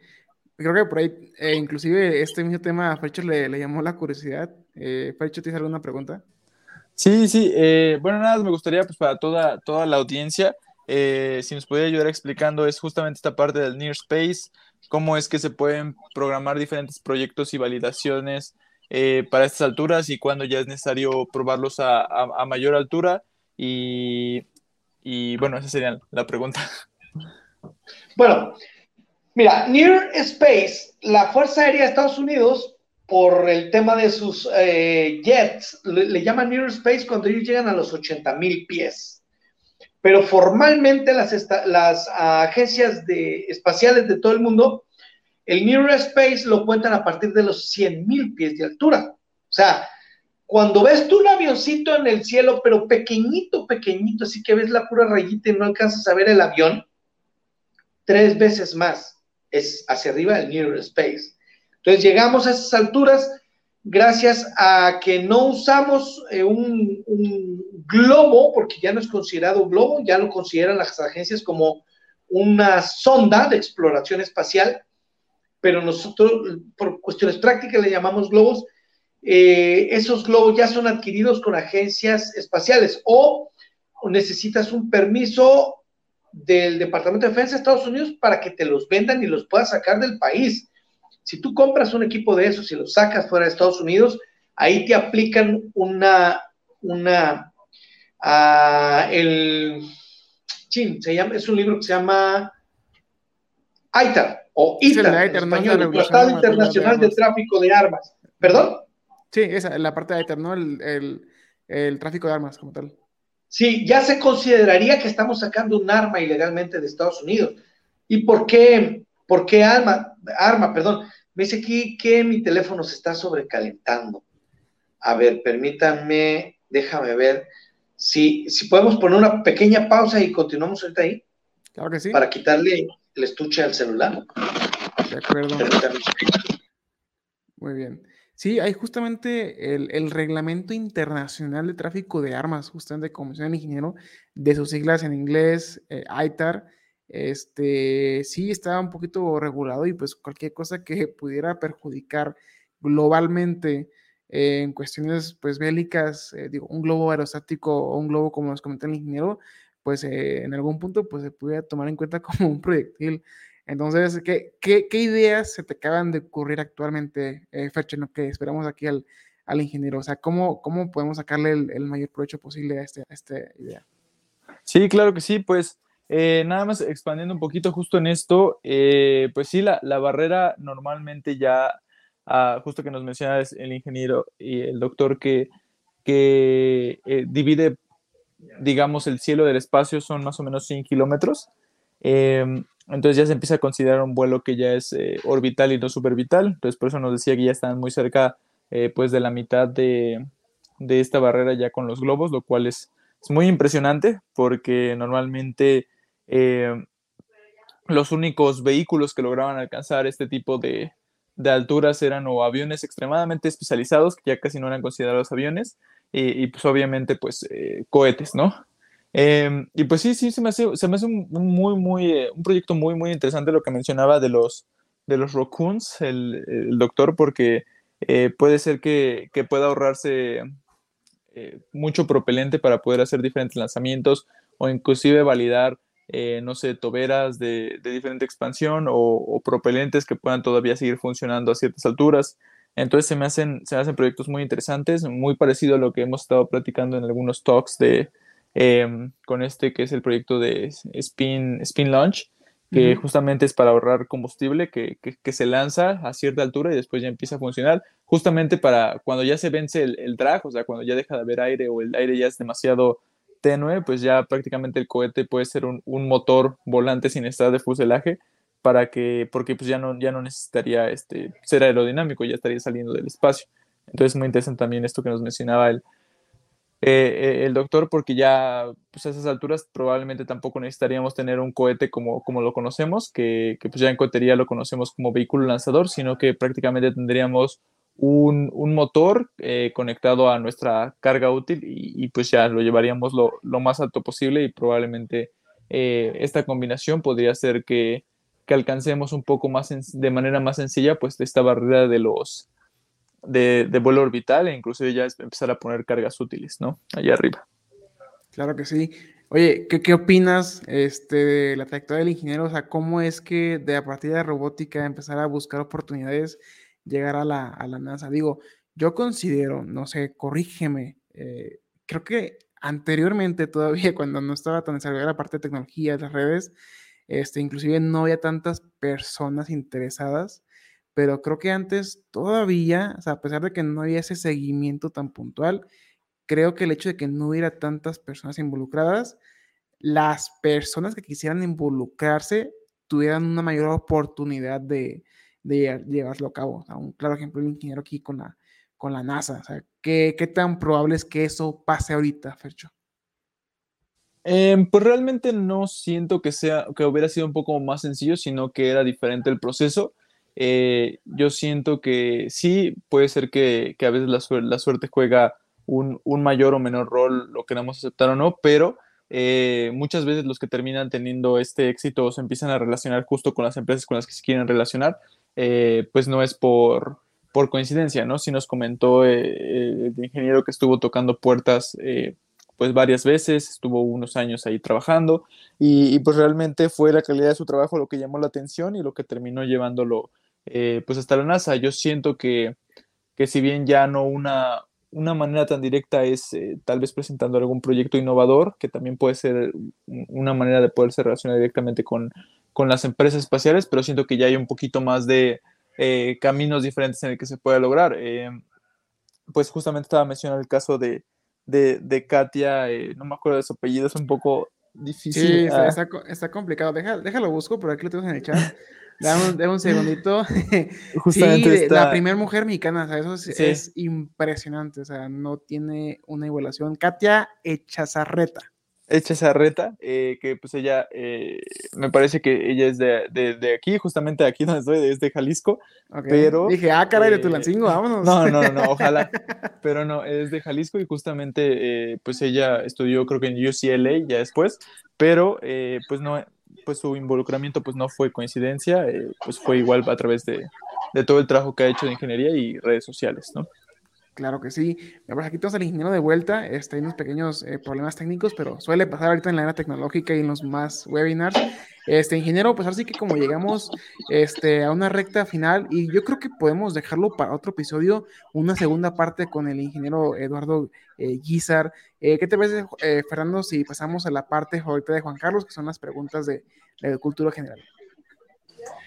Creo que por ahí, eh, inclusive este mismo tema a Fercho le, le, llamó la curiosidad. Eh, Fercho, ¿tienes alguna pregunta? Sí, sí. Eh, bueno, nada, me gustaría, pues para toda, toda la audiencia, eh, si nos puede ayudar explicando es justamente esta parte del Near Space, cómo es que se pueden programar diferentes proyectos y validaciones eh, para estas alturas y cuándo ya es necesario probarlos a, mayor altura. Y, y, bueno, esa sería la pregunta. Bueno, mira, Near Space, la Fuerza Aérea de Estados Unidos, por el tema de sus eh, jets, le, le, llaman Near Space cuando ellos llegan a los 80 mil pies pero formalmente las, agencias espaciales de todo el mundo, el Near Space lo cuentan a partir de los 100.000 pies de altura. O sea, cuando ves tú un avioncito en el cielo, pero pequeñito, pequeñito, así que ves la pura rayita y no alcanzas a ver el avión, tres veces más es hacia arriba del Near Space. Entonces llegamos a esas alturas gracias a que no usamos eh, un, globo, porque ya no es considerado globo, ya lo consideran las agencias como una sonda de exploración espacial, pero nosotros, por cuestiones prácticas, le llamamos globos. Eh, esos globos ya son adquiridos con agencias espaciales o necesitas un permiso del Departamento de Defensa de Estados Unidos para que te los vendan y los puedas sacar del país. Si tú compras un equipo de esos y lo sacas fuera de Estados Unidos, ahí te aplican una, una, uh, el, sí, se llama, es un libro que se llama ITAR, o ITAR, en español, el Tratado Internacional de, Tráfico de Armas. ¿Perdón? Sí, esa, la parte de ITAR, ¿no? El, el, el tráfico de armas como tal. Sí, ya se consideraría que estamos sacando un arma ilegalmente de Estados Unidos. ¿Y por qué? ¿Por qué arma? Arma, perdón. Me dice aquí que mi teléfono se está sobrecalentando. A ver, permítanme, déjame ver si, si podemos poner una pequeña pausa y continuamos ahorita ahí. Claro que sí. Para quitarle el estuche al celular. De acuerdo. Muy bien. Sí, hay justamente el, reglamento internacional de tráfico de armas, justamente como menciona el ingeniero, de sus siglas en inglés, eh, ITAR, este, sí estaba un poquito regulado y pues cualquier cosa que pudiera perjudicar globalmente en cuestiones pues bélicas, eh, digo, un globo aerostático o un globo como nos comentó el ingeniero, pues eh, en algún punto pues se pudiera tomar en cuenta [laughs] como un proyectil Entonces, ¿qué, qué, qué ideas se te acaban de ocurrir actualmente, eh, Fercho, en lo que esperamos aquí al, al ingeniero? O sea, ¿cómo, cómo podemos sacarle el, el mayor provecho posible a, este, a esta idea? Sí, claro que sí, pues eh, nada más expandiendo un poquito justo en esto, eh, pues sí, la, la, barrera normalmente ya, ah, justo que nos menciona el ingeniero y el doctor que, que eh, divide, digamos, el cielo del espacio son más o menos 100 kilómetros. Em, entonces ya se empieza a considerar un vuelo que ya es eh, orbital y no supervital. Entonces por eso nos decía que ya están muy cerca eh, pues de la mitad de, de, esta barrera ya con los globos, lo cual es, es muy impresionante porque normalmente eh, los únicos vehículos que lograban alcanzar este tipo de, de, alturas eran o aviones extremadamente especializados, que ya casi no eran considerados aviones, y, pues obviamente pues eh, cohetes, ¿no? Eh, y pues sí, sí, se me hace, se me hace un, muy, muy, eh, un proyecto muy, muy interesante lo que mencionaba de los, de los raccoons, el, el doctor, porque puede ser que, que pueda ahorrarse mucho propelente para poder hacer diferentes lanzamientos o inclusive validar eh, no sé, toberas de, de diferente expansión o, o, propelentes que puedan todavía seguir funcionando a ciertas alturas. Entonces se me hacen, se me hacen proyectos muy interesantes, muy parecido a lo que hemos estado platicando en algunos talks de, eh, con este que es el proyecto de Spin, Spin Launch, que uh -huh. justamente es para ahorrar combustible, que, que, que, se lanza a cierta altura y después ya empieza a funcionar, justamente para cuando ya se vence el, el drag, o sea, cuando ya deja de haber aire o el aire ya es demasiado tenue, pues ya prácticamente el cohete puede ser un, un, motor volante sin estar de fuselaje para que, porque pues ya no, ya no necesitaría este, ser aerodinámico, ya estaría saliendo del espacio. Entonces muy interesante también esto que nos mencionaba el, eh, el doctor, porque ya pues a esas alturas probablemente tampoco necesitaríamos tener un cohete como, como lo conocemos, que, que pues ya en cohetería lo conocemos como vehículo lanzador, sino que prácticamente tendríamos un, un motor eh, conectado a nuestra carga útil y, y, pues ya lo llevaríamos lo, lo más alto posible y probablemente eh, esta combinación podría hacer que, que alcancemos un poco más de manera más sencilla pues esta barrera de los de, de vuelo orbital e incluso ya empezar a poner cargas útiles, ¿no? Allá arriba. Claro que sí. Oye, ¿qué, qué opinas este, de la trayectoria del ingeniero? O sea, ¿cómo es que de a partir de robótica empezar a buscar oportunidades llegar a la, a la NASA. Digo, yo considero, no sé, corrígeme, eh, creo que anteriormente todavía, [laughs] cuando no estaba tan desarrollada la parte de tecnología, de las redes, este, inclusive no había tantas personas interesadas, pero creo que antes todavía, o sea, a pesar de que no había ese seguimiento tan puntual, creo que el hecho de que no hubiera tantas personas involucradas, las personas que quisieran involucrarse tuvieran una mayor oportunidad de, de llevarlo a cabo. O sea, un claro ejemplo, el ingeniero aquí con la, con la NASA. O sea, ¿qué, ¿qué, tan probable es que eso pase ahorita, Fercho? Eh, pues realmente no siento que sea que hubiera sido un poco más sencillo, sino que era diferente el proceso. Eh, yo siento que sí, puede ser que, que a veces la, suerte, la suerte juega un, un, mayor o menor rol, lo queramos aceptar o no, pero eh, muchas veces los que terminan teniendo este éxito se empiezan a relacionar justo con las empresas con las que se quieren relacionar eh, pues no es por, por coincidencia, ¿no? Si nos comentó eh, el ingeniero que estuvo tocando puertas eh, pues varias veces, estuvo unos años ahí trabajando y, y, pues realmente fue la calidad de su trabajo lo que llamó la atención y lo que terminó llevándolo eh, pues hasta la NASA. Yo siento que, que si bien ya no una, una manera tan directa es eh, tal vez presentando algún proyecto innovador, que también puede ser una manera de poderse relacionar directamente con, con las empresas espaciales, pero siento que ya hay un poquito más de eh, caminos diferentes en el que se puede lograr. Eh, pues justamente estaba mencionando el caso de, de, de Katia, no me acuerdo de su apellido, es un poco difícil. Sí, está, ah. está, está complicado. Deja, déjalo busco, pero aquí lo tenemos en el chat. [laughs] Dame un, dame un segundito. [laughs] Justamente sí, está... la primera mujer mexicana, o sea, eso es, sí. es, impresionante, o sea, no tiene una igualación. Katia Echazarreta. Echazarreta, eh, que pues ella, eh, me parece que ella es de, de, de, aquí, justamente aquí donde estoy, es de Jalisco, okay. pero... Dije, ah, caray, de Tulancingo, eh, vámonos. No, no, no, ojalá, [laughs] pero no, es de Jalisco y justamente, eh, pues ella estudió creo que en UCLA ya después, pero eh, pues no, pues su involucramiento pues no fue coincidencia, pues fue igual a través de, de todo el trabajo que ha hecho de ingeniería y redes sociales, ¿no? Claro que sí. Aquí tenemos al ingeniero de vuelta. Este, hay unos pequeños eh, problemas técnicos, pero suele pasar ahorita en la era tecnológica y en los más webinars. Este, ingeniero, pues así que como llegamos este, a una recta final, y yo creo que podemos dejarlo para otro episodio, una segunda parte con el ingeniero Eduardo eh, Guizar. Eh, ¿Qué te parece, eh, Fernando, si pasamos a la parte ahorita de Juan Carlos, que son las preguntas de, de cultura general?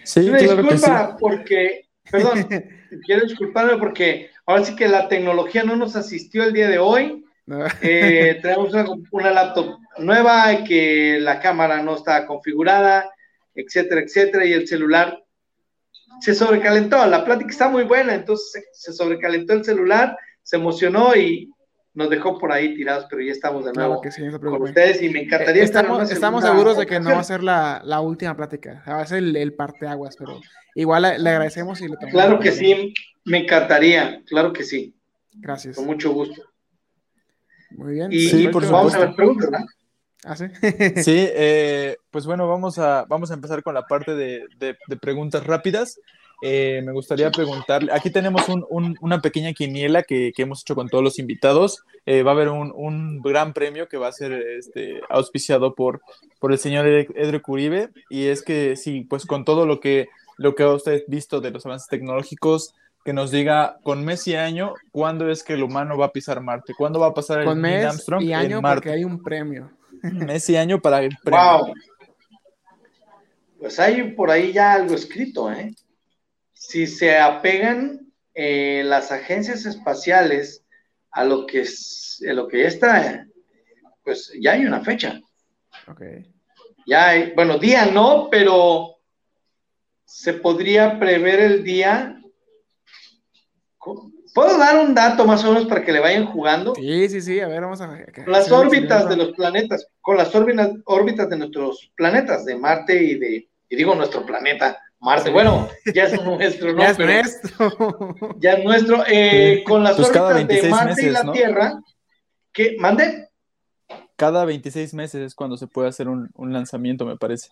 Sí, claro que sí. porque, perdón, [laughs] quiero disculparme porque Ahora sí que la tecnología no nos asistió el día de hoy. Eh, [laughs] tenemos una, laptop nueva que la cámara no está configurada, etcétera, etcétera, y el celular se sobrecalentó. La plática está muy buena, entonces se, sobrecalentó el celular, se emocionó y nos dejó por ahí tirados, pero ya estamos de nuevo con ustedes y me encantaría estamos, estar Estamos seguros de que no va a ser la, la última plática, va a ser el, el parteaguas, pero igual le, agradecemos y le tomamos. Claro que sí, me encantaría, claro que sí. Gracias. Con mucho gusto. Muy bien. Y sí, por vamos a ver preguntas, ¿no? ¿Ah, sí? [laughs] sí, eh, pues bueno, vamos a, vamos a empezar con la parte de, de, preguntas rápidas. Eh, me gustaría preguntarle, aquí tenemos un, un, una pequeña quiniela que, que, hemos hecho con todos los invitados. Eh, va a haber un, un, gran premio que va a ser este, auspiciado por, por el señor Edre Curibe. Y es que sí, pues con todo lo que, lo que usted visto de los avances tecnológicos, que nos diga con mes y año cuándo es que el humano va a pisar Marte, cuándo va a pasar el mes Armstrong y año en Marte. porque hay un premio. [laughs] Mes y año para el premio. Wow. Pues hay por ahí ya algo escrito, ¿eh? Si se apegan eh, las agencias espaciales a lo que es, a lo que ya está, pues ya hay una fecha. Ok. Ya hay, bueno, día no, pero se podría prever el día ¿Puedo dar un dato más o menos para que le vayan jugando? Sí, sí, sí, a ver, vamos a ver. Las órbitas de los planetas, con las órbitas, órbitas de nuestros planetas, de Marte y de, y digo nuestro planeta, Marte, bueno, ya es nuestro, ¿no? [laughs] ya es nuestro. Ya es nuestro, eh, con las pues órbitas de Marte y la Tierra, ¿qué? ¿Mande? Cada 26 meses es cuando se puede hacer un, un lanzamiento, me parece.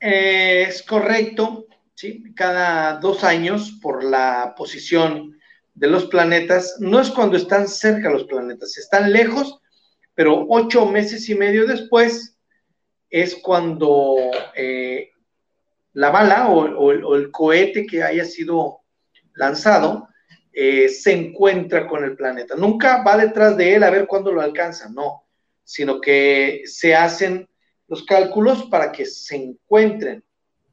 Eh, es correcto, sí, cada dos años por la posición de los planetas no es cuando están cerca los planetas, están lejos, pero ocho meses y medio después es cuando eh, la bala o, el cohete que haya sido lanzado eh, se encuentra con el planeta. Nunca va detrás de él a ver cuándo lo alcanza, no, sino que se hacen los cálculos para que se encuentren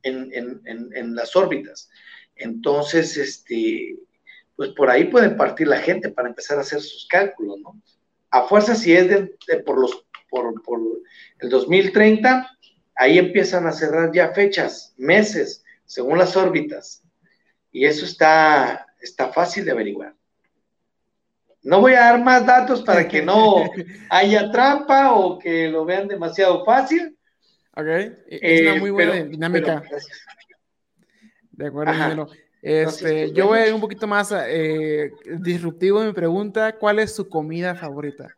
en, en las órbitas. Entonces, este, pues por ahí pueden partir la gente para empezar a hacer sus cálculos, ¿no? A fuerza, si es de, por, los, por, el 2030, ahí empiezan a cerrar ya fechas, meses, según las órbitas. Y eso está, está fácil de averiguar. No voy a dar más datos para que no [laughs] haya trampa o que lo vean demasiado fácil. Ok, es una muy eh, buena dinámica. de acuerdo, este, yo voy a ir un poquito más eh, disruptivo en mi pregunta. ¿Cuál es su comida favorita?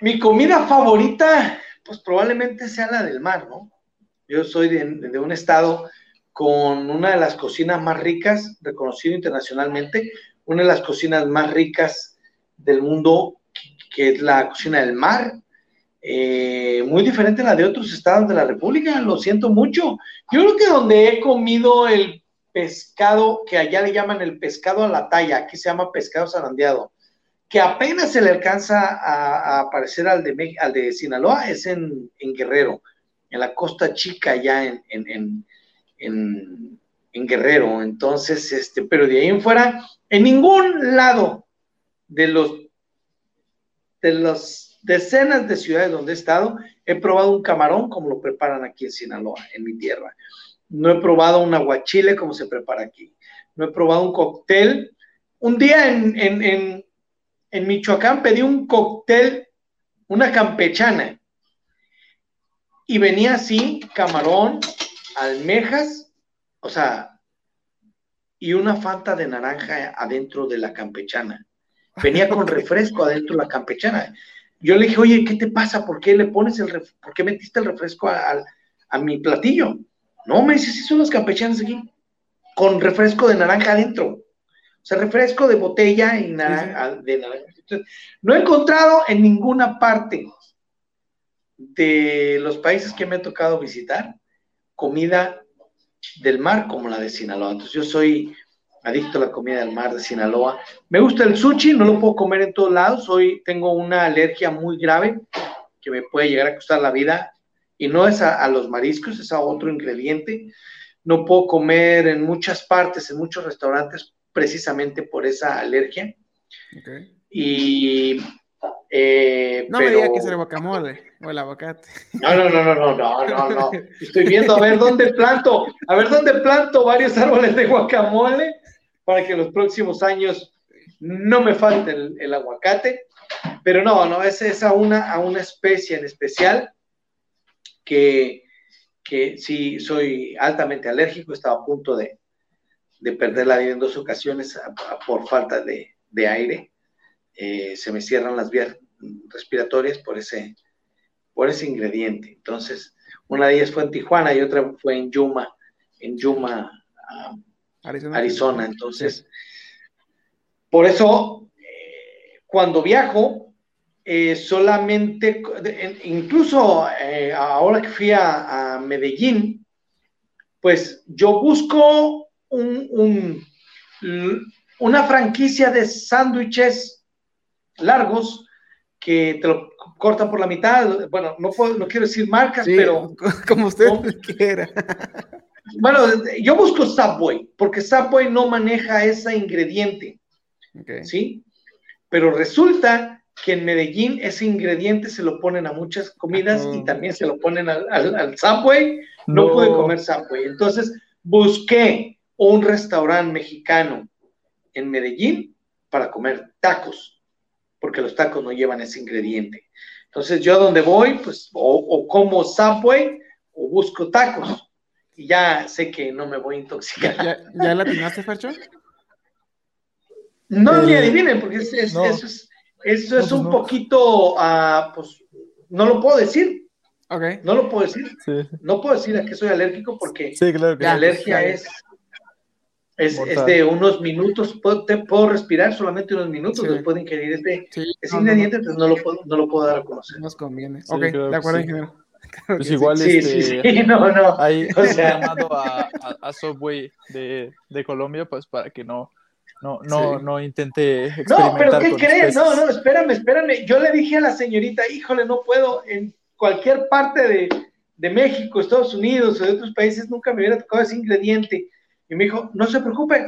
Mi comida favorita, pues probablemente sea la del mar, ¿no? Yo soy de, un estado con una de las cocinas más ricas, reconocido internacionalmente, una de las cocinas más ricas del mundo, que es la cocina del mar. Eh, muy diferente a la de otros estados de la República, lo siento mucho. Yo creo que donde he comido el pescado, que allá le llaman el pescado a la talla, aquí se llama pescado zarandeado, que apenas se le alcanza a, aparecer al de, al de Sinaloa, es en, Guerrero, en la costa chica, allá en, en, en, en Guerrero. Entonces, este, pero de ahí en fuera, en ningún lado de los de los decenas de ciudades donde he estado, he probado un camarón como lo preparan aquí en Sinaloa, en mi tierra. No he probado un aguachile como se prepara aquí. No he probado un cóctel. Un día en, en, en, Michoacán pedí un cóctel, una campechana, y venía así, camarón, almejas, o sea, y una fanta de naranja adentro de la campechana. Venía con [laughs] refresco adentro de la campechana. Yo le dije, oye, ¿qué te pasa? ¿Por qué le pones el ¿por qué metiste el refresco a, mi platillo? No, me dice, sí son los campechanos aquí, con refresco de naranja adentro. O sea, refresco de botella y nada, de naranja. no he encontrado en ninguna parte de los países que me ha tocado visitar comida del mar como la de Sinaloa. Entonces yo soy adicto a la comida del mar de Sinaloa. Me gusta el sushi, no lo puedo comer en todos lados. Hoy tengo una alergia muy grave que me puede llegar a costar la vida y no es a, los mariscos, es a otro ingrediente. No puedo comer en muchas partes, en muchos restaurantes, precisamente por esa alergia. Y eh, no me diga que es el guacamole o el aguacate. No, no, no, no, no, no, no, no. Estoy viendo a ver dónde planto, a ver dónde planto varios árboles de guacamole para que en los próximos años no me falte el, aguacate. Pero no, no, es, es a, una, a una especie en especial que, que sí soy altamente alérgico, estaba a punto de, de perder la vida en dos ocasiones por falta de, de aire. Eh, se me cierran las vías respiratorias por ese, por ese ingrediente. Entonces, una de ellas fue en Tijuana y otra fue en Yuma, en Yuma, ah, Arizona. Entonces, por eso, eh, cuando viajo, eh, solamente, incluso ahora que fui a, Medellín, pues yo busco un, una franquicia de sándwiches largos que te lo cortan por la mitad. Bueno, no, puedo, no quiero decir marcas, pero... [laughs] Como usted quiera. [laughs] Bueno, yo busco Subway, porque Subway no maneja ese ingrediente. ¿Sí? Pero resulta que en Medellín ese ingrediente se lo ponen a muchas comidas y también se lo ponen al, Subway. No. no pude comer Subway. Entonces busqué un restaurante mexicano en Medellín para comer tacos porque los tacos no llevan ese ingrediente. Entonces yo a donde voy, pues o, como Subway o busco tacos y ya sé que no me voy a intoxicar. ¿Ya, ya, la atinaste, Fercho? No me adivinen, porque eso es, eso es pues un poquito, uh, pues no lo puedo decir. Okay. No lo puedo decir. No puedo decir a qué soy alérgico porque la alergia es es, de unos minutos, puedo, puedo respirar solamente unos minutos después de ingerir este, ingrediente, entonces no lo, puedo, no lo puedo dar a conocer. Nos conviene. ok, de acuerdo, ingeniero. Pues igual sí, este, sí, sí, [laughs] no, no. Hay o sea, llamado a, a, Subway de, de, Colombia, pues para que no, no, no, no intente experimentar No, pero ¿qué crees? No, no, espérame, espérame. Yo le dije a la señorita, híjole, no puedo, en cualquier parte de, de México, Estados Unidos o de otros países, nunca me hubiera tocado ese ingrediente y me dijo, no se preocupe.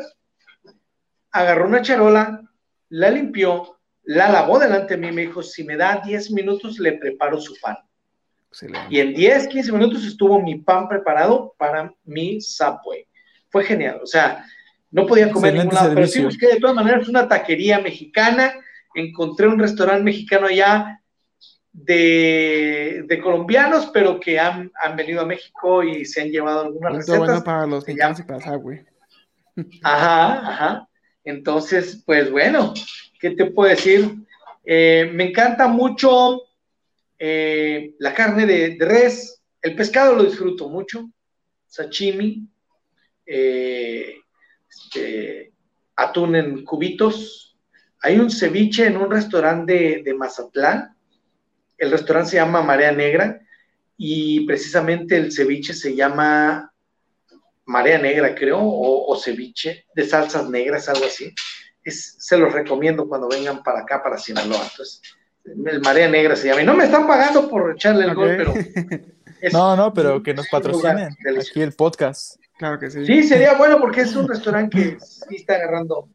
Agarró una charola, la limpió, la lavó delante de mí y me dijo, si me da 10 minutos, le preparo su pan. Y en 10, 15 minutos estuvo mi pan preparado para mi Subway. Fue genial. O sea, no podía comer ningún lado, pero sí busqué de todas maneras una taquería mexicana. Encontré un restaurante mexicano allá de, de, colombianos, pero que han, han, venido a México y se han llevado algunas recetas. bueno para los mexicanos y para güey. Ajá, ajá. Entonces, pues bueno, ¿qué te puedo decir? Eh, me encanta mucho eh, la carne de, res, el pescado lo disfruto mucho, sashimi, eh, este, atún en cubitos. Hay un ceviche en un restaurante de, Mazatlán el restaurante se llama Marea Negra y precisamente el ceviche se llama Marea Negra, creo, o, ceviche de salsas negras, algo así. Se los recomiendo cuando vengan para acá, para Sinaloa. Entonces, el Marea Negra se llama. Y no me están pagando por echarle el gol, pero. [laughs] no, no, pero que nos patrocinen aquí el podcast. Claro que sí. Sí, sería bueno porque es un restaurante que sí está agarrando,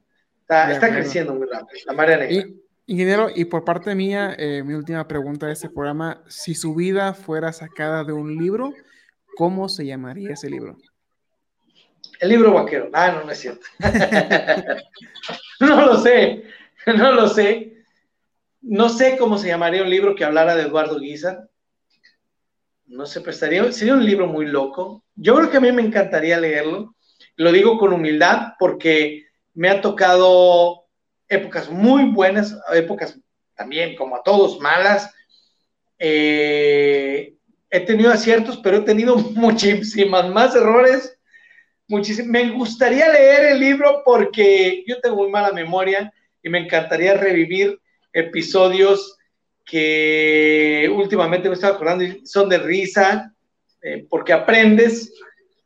está, creciendo muy rápido, la Marea Negra. Ingeniero, y por parte mía, eh, mi última pregunta de este programa, si su vida fuera sacada de un libro, ¿cómo se llamaría ese libro? El libro vaquero. Ah, no, no es cierto. [laughs] no lo sé, no lo sé. No sé cómo se llamaría un libro que hablara de Eduardo Guizar. No se prestaría, sería un libro muy loco. Yo creo que a mí me encantaría leerlo. Lo digo con humildad porque me ha tocado épocas muy buenas, épocas también, como a todos, malas. Eh, he tenido aciertos, pero he tenido [laughs] muchísimas más errores muchísimo. Me gustaría leer el libro porque yo tengo muy mala memoria y me encantaría revivir episodios que últimamente me estaba acordando y son de risa, eh, porque aprendes,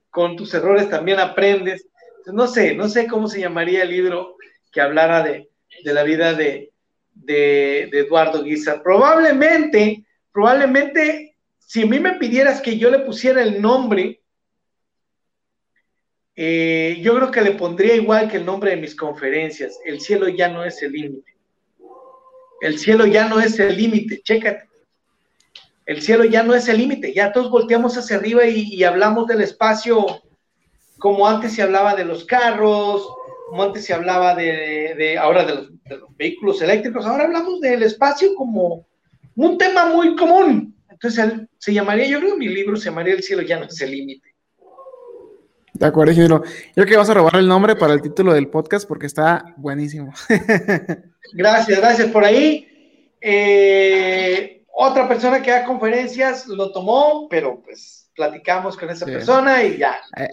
con tus errores también aprendes. No sé, no sé cómo se llamaría el libro que hablara de, la vida de, de, Eduardo Guizar. Probablemente, probablemente, si a mí me pidieras que yo le pusiera el nombre, eh, yo creo que le pondría igual que el nombre de mis conferencias. El cielo ya no es el límite. El cielo ya no es el límite, chécate. El cielo ya no es el límite, ya todos volteamos hacia arriba y, hablamos del espacio como antes se hablaba de los carros, como antes se hablaba de, ahora de los, vehículos eléctricos, ahora hablamos del espacio como un tema muy común. Entonces se llamaría, yo creo que mi libro se llamaría El cielo ya no es el límite. De acuerdo, Yo creo que vas a robar el nombre para el título del podcast porque está buenísimo. [laughs] Gracias, gracias por ahí. Eh, otra persona que da conferencias lo tomó, pero pues platicamos con esa persona y ya. Eh,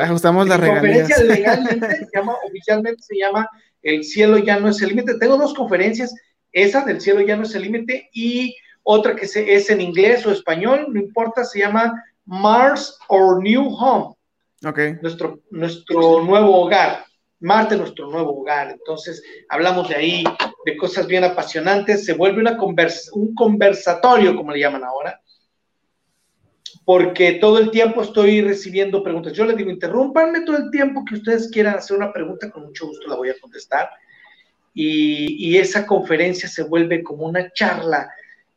ajustamos las regalías. conferencia legalmente [laughs] se llama, oficialmente se llama El cielo ya no es el límite. Tengo dos conferencias, esa del cielo ya no es el límite y otra que es en inglés o español, no importa, se llama Mars or New Home. Okay. Nuestro, nuestro nuevo hogar. Marte, nuestro nuevo hogar. Entonces, hablamos de ahí, de cosas bien apasionantes. Se vuelve una un conversatorio, como le llaman ahora, porque todo el tiempo estoy recibiendo preguntas. Yo les digo, interrúmpanme todo el tiempo que ustedes quieran hacer una pregunta, con mucho gusto la voy a contestar. Y, y esa conferencia se vuelve como una charla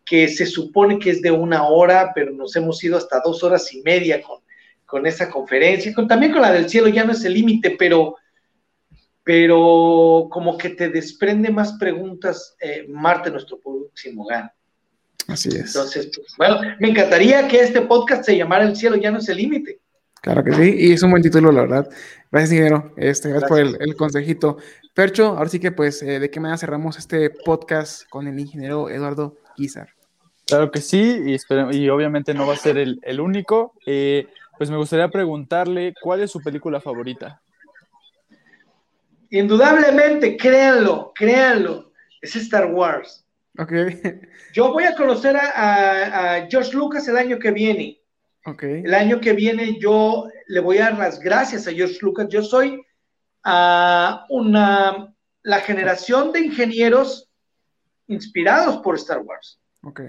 que se supone que es de una hora, pero nos hemos ido hasta dos horas y media con, con esa conferencia, con, también con la del cielo, ya no es el límite, pero pero como que te desprende más preguntas, eh, Marte, nuestro próximo hogar. Así es. Entonces, pues, bueno, me encantaría que este podcast se llamara El cielo ya no es el límite. Claro que sí, y es un buen título, la verdad. Gracias, ingeniero. Este, gracias, por el, consejito. Percho, ahora sí que, pues, eh, ¿de qué manera cerramos este podcast con el ingeniero Eduardo Guizar? Claro que sí, y, y obviamente no va a ser el, el único. Eh, pues me gustaría preguntarle, ¿cuál es su película favorita? Indudablemente, créanlo, créanlo, es Star Wars. Ok. [laughs] Yo voy a conocer a, George Lucas el año que viene. Ok. El año que viene yo le voy a dar las gracias a George Lucas. Yo soy a una, la generación de ingenieros inspirados por Star Wars. Ok.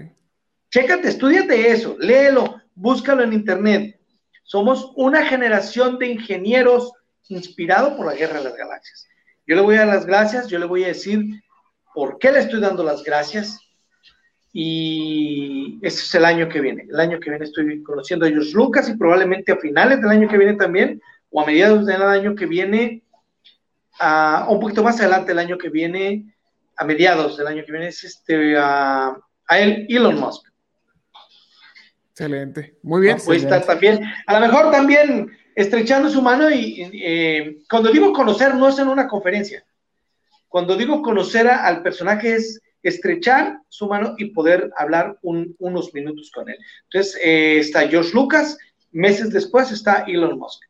Chécate, estudiate eso, léelo, búscalo en internet. Somos una generación de ingenieros inspirados por la Guerra de las Galaxias. Yo le voy a dar las gracias, yo le voy a decir por qué le estoy dando las gracias. Y ese es el año que viene. El año que viene estoy conociendo a George Lucas y probablemente a finales del año que viene también, o a mediados del año que viene, a, un poquito más adelante el año que viene, a mediados del año que viene, es este, a, a Elon Musk. Excelente. Muy bien. Puede estar también, a lo mejor también estrechando su mano y eh, cuando digo conocer no es en una conferencia. Cuando digo conocer al personaje es estrechar su mano y poder hablar unos minutos con él. Entonces eh, está George Lucas, meses después está Elon Musk.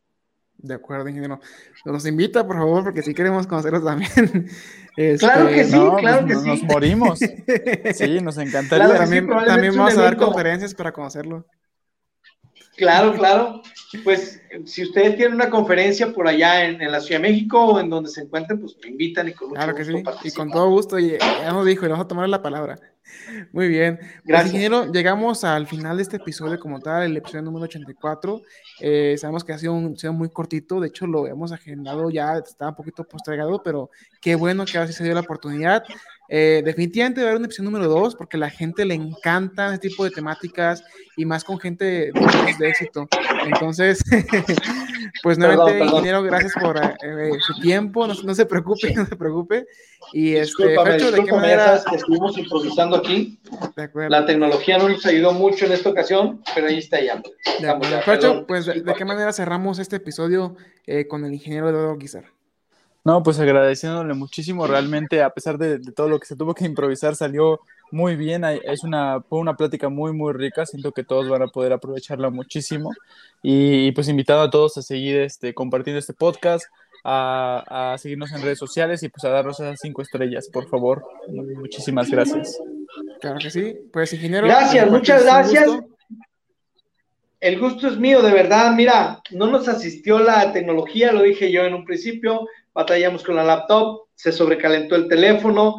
De acuerdo, ingeniero. Nos invita, por favor, porque si queremos conocerlos también. [laughs] Este, claro que sí, claro pues que sí. Nos morimos. [laughs] Sí, nos encantaría. también, también vamos a dar conferencias para conocerlo. Claro, claro. Pues si ustedes tienen una conferencia por allá en, la Ciudad de México o en donde se encuentren, pues me invitan y con mucho Claro que sí, y con todo gusto, y ya nos dijo, y vamos a tomar la palabra. Muy bien. Pues, Gracias. ingeniero, llegamos al final de este episodio como tal, el episodio número 84. Eh, sabemos que ha sido, un, sido muy cortito, de hecho lo hemos agendado ya, estaba un poquito postergado, pero qué bueno que así se dio la oportunidad. Eh, definitivamente va a haber un episodio número 2 porque a la gente le encanta este tipo de temáticas y más con gente de, de éxito. Entonces, [laughs] pues nuevamente, ingeniero, gracias por eh, su tiempo, no, se preocupe, [laughs] no se preocupe. Y este, ¿de qué manera? que estuvimos improvisando aquí. La tecnología no nos ayudó mucho en esta ocasión, pero ahí está ya. De pues, ¿de, qué manera cerramos este episodio eh, con el ingeniero Eduardo Guizar? No, pues agradeciéndole muchísimo, realmente, a pesar de, todo lo que se tuvo que improvisar, salió muy bien, es una, fue una plática muy, muy rica, siento que todos van a poder aprovecharla muchísimo y pues invitado a todos a seguir este, compartiendo este podcast, a, a, seguirnos en redes sociales y pues a darnos esas cinco estrellas, por favor. Muchísimas gracias. Claro que sí. Pues, ingeniero. Gracias, muchas gracias. El gusto es mío, de verdad. Mira, no nos asistió la tecnología, lo dije yo en un principio. Batallamos con la laptop, se sobrecalentó el teléfono,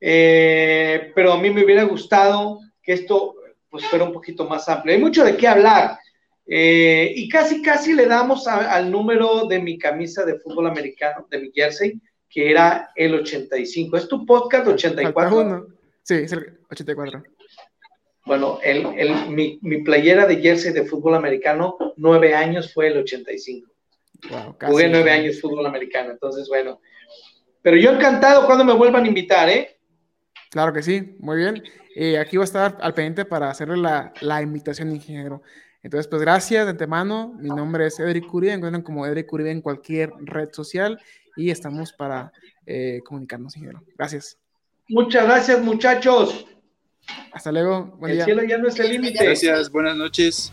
eh, pero a mí me hubiera gustado que esto pues fuera un poquito más amplio. Hay mucho de qué hablar. Eh, y casi, casi le damos al número de mi camisa de fútbol americano, de mi jersey, que era el 85. ¿Es tu podcast 84? Sí, es el 84. Bueno, el, el, mi, mi, playera de jersey de fútbol americano, nueve años fue el 85. Wow, Jugué nueve años fútbol americano, entonces bueno. Pero yo encantado cuando me vuelvan a invitar, ¿eh? Claro que sí, muy bien. Eh, aquí voy a estar al pendiente para hacerle la, la invitación, ingeniero. Entonces, pues gracias de antemano. Mi nombre es Edric Uribe. Encuentran como Edric Uribe en cualquier red social y estamos para eh, comunicarnos, ingeniero. Gracias. Muchas gracias, muchachos. Hasta luego. Buen el cielo ya no es el límite. Gracias, buenas noches.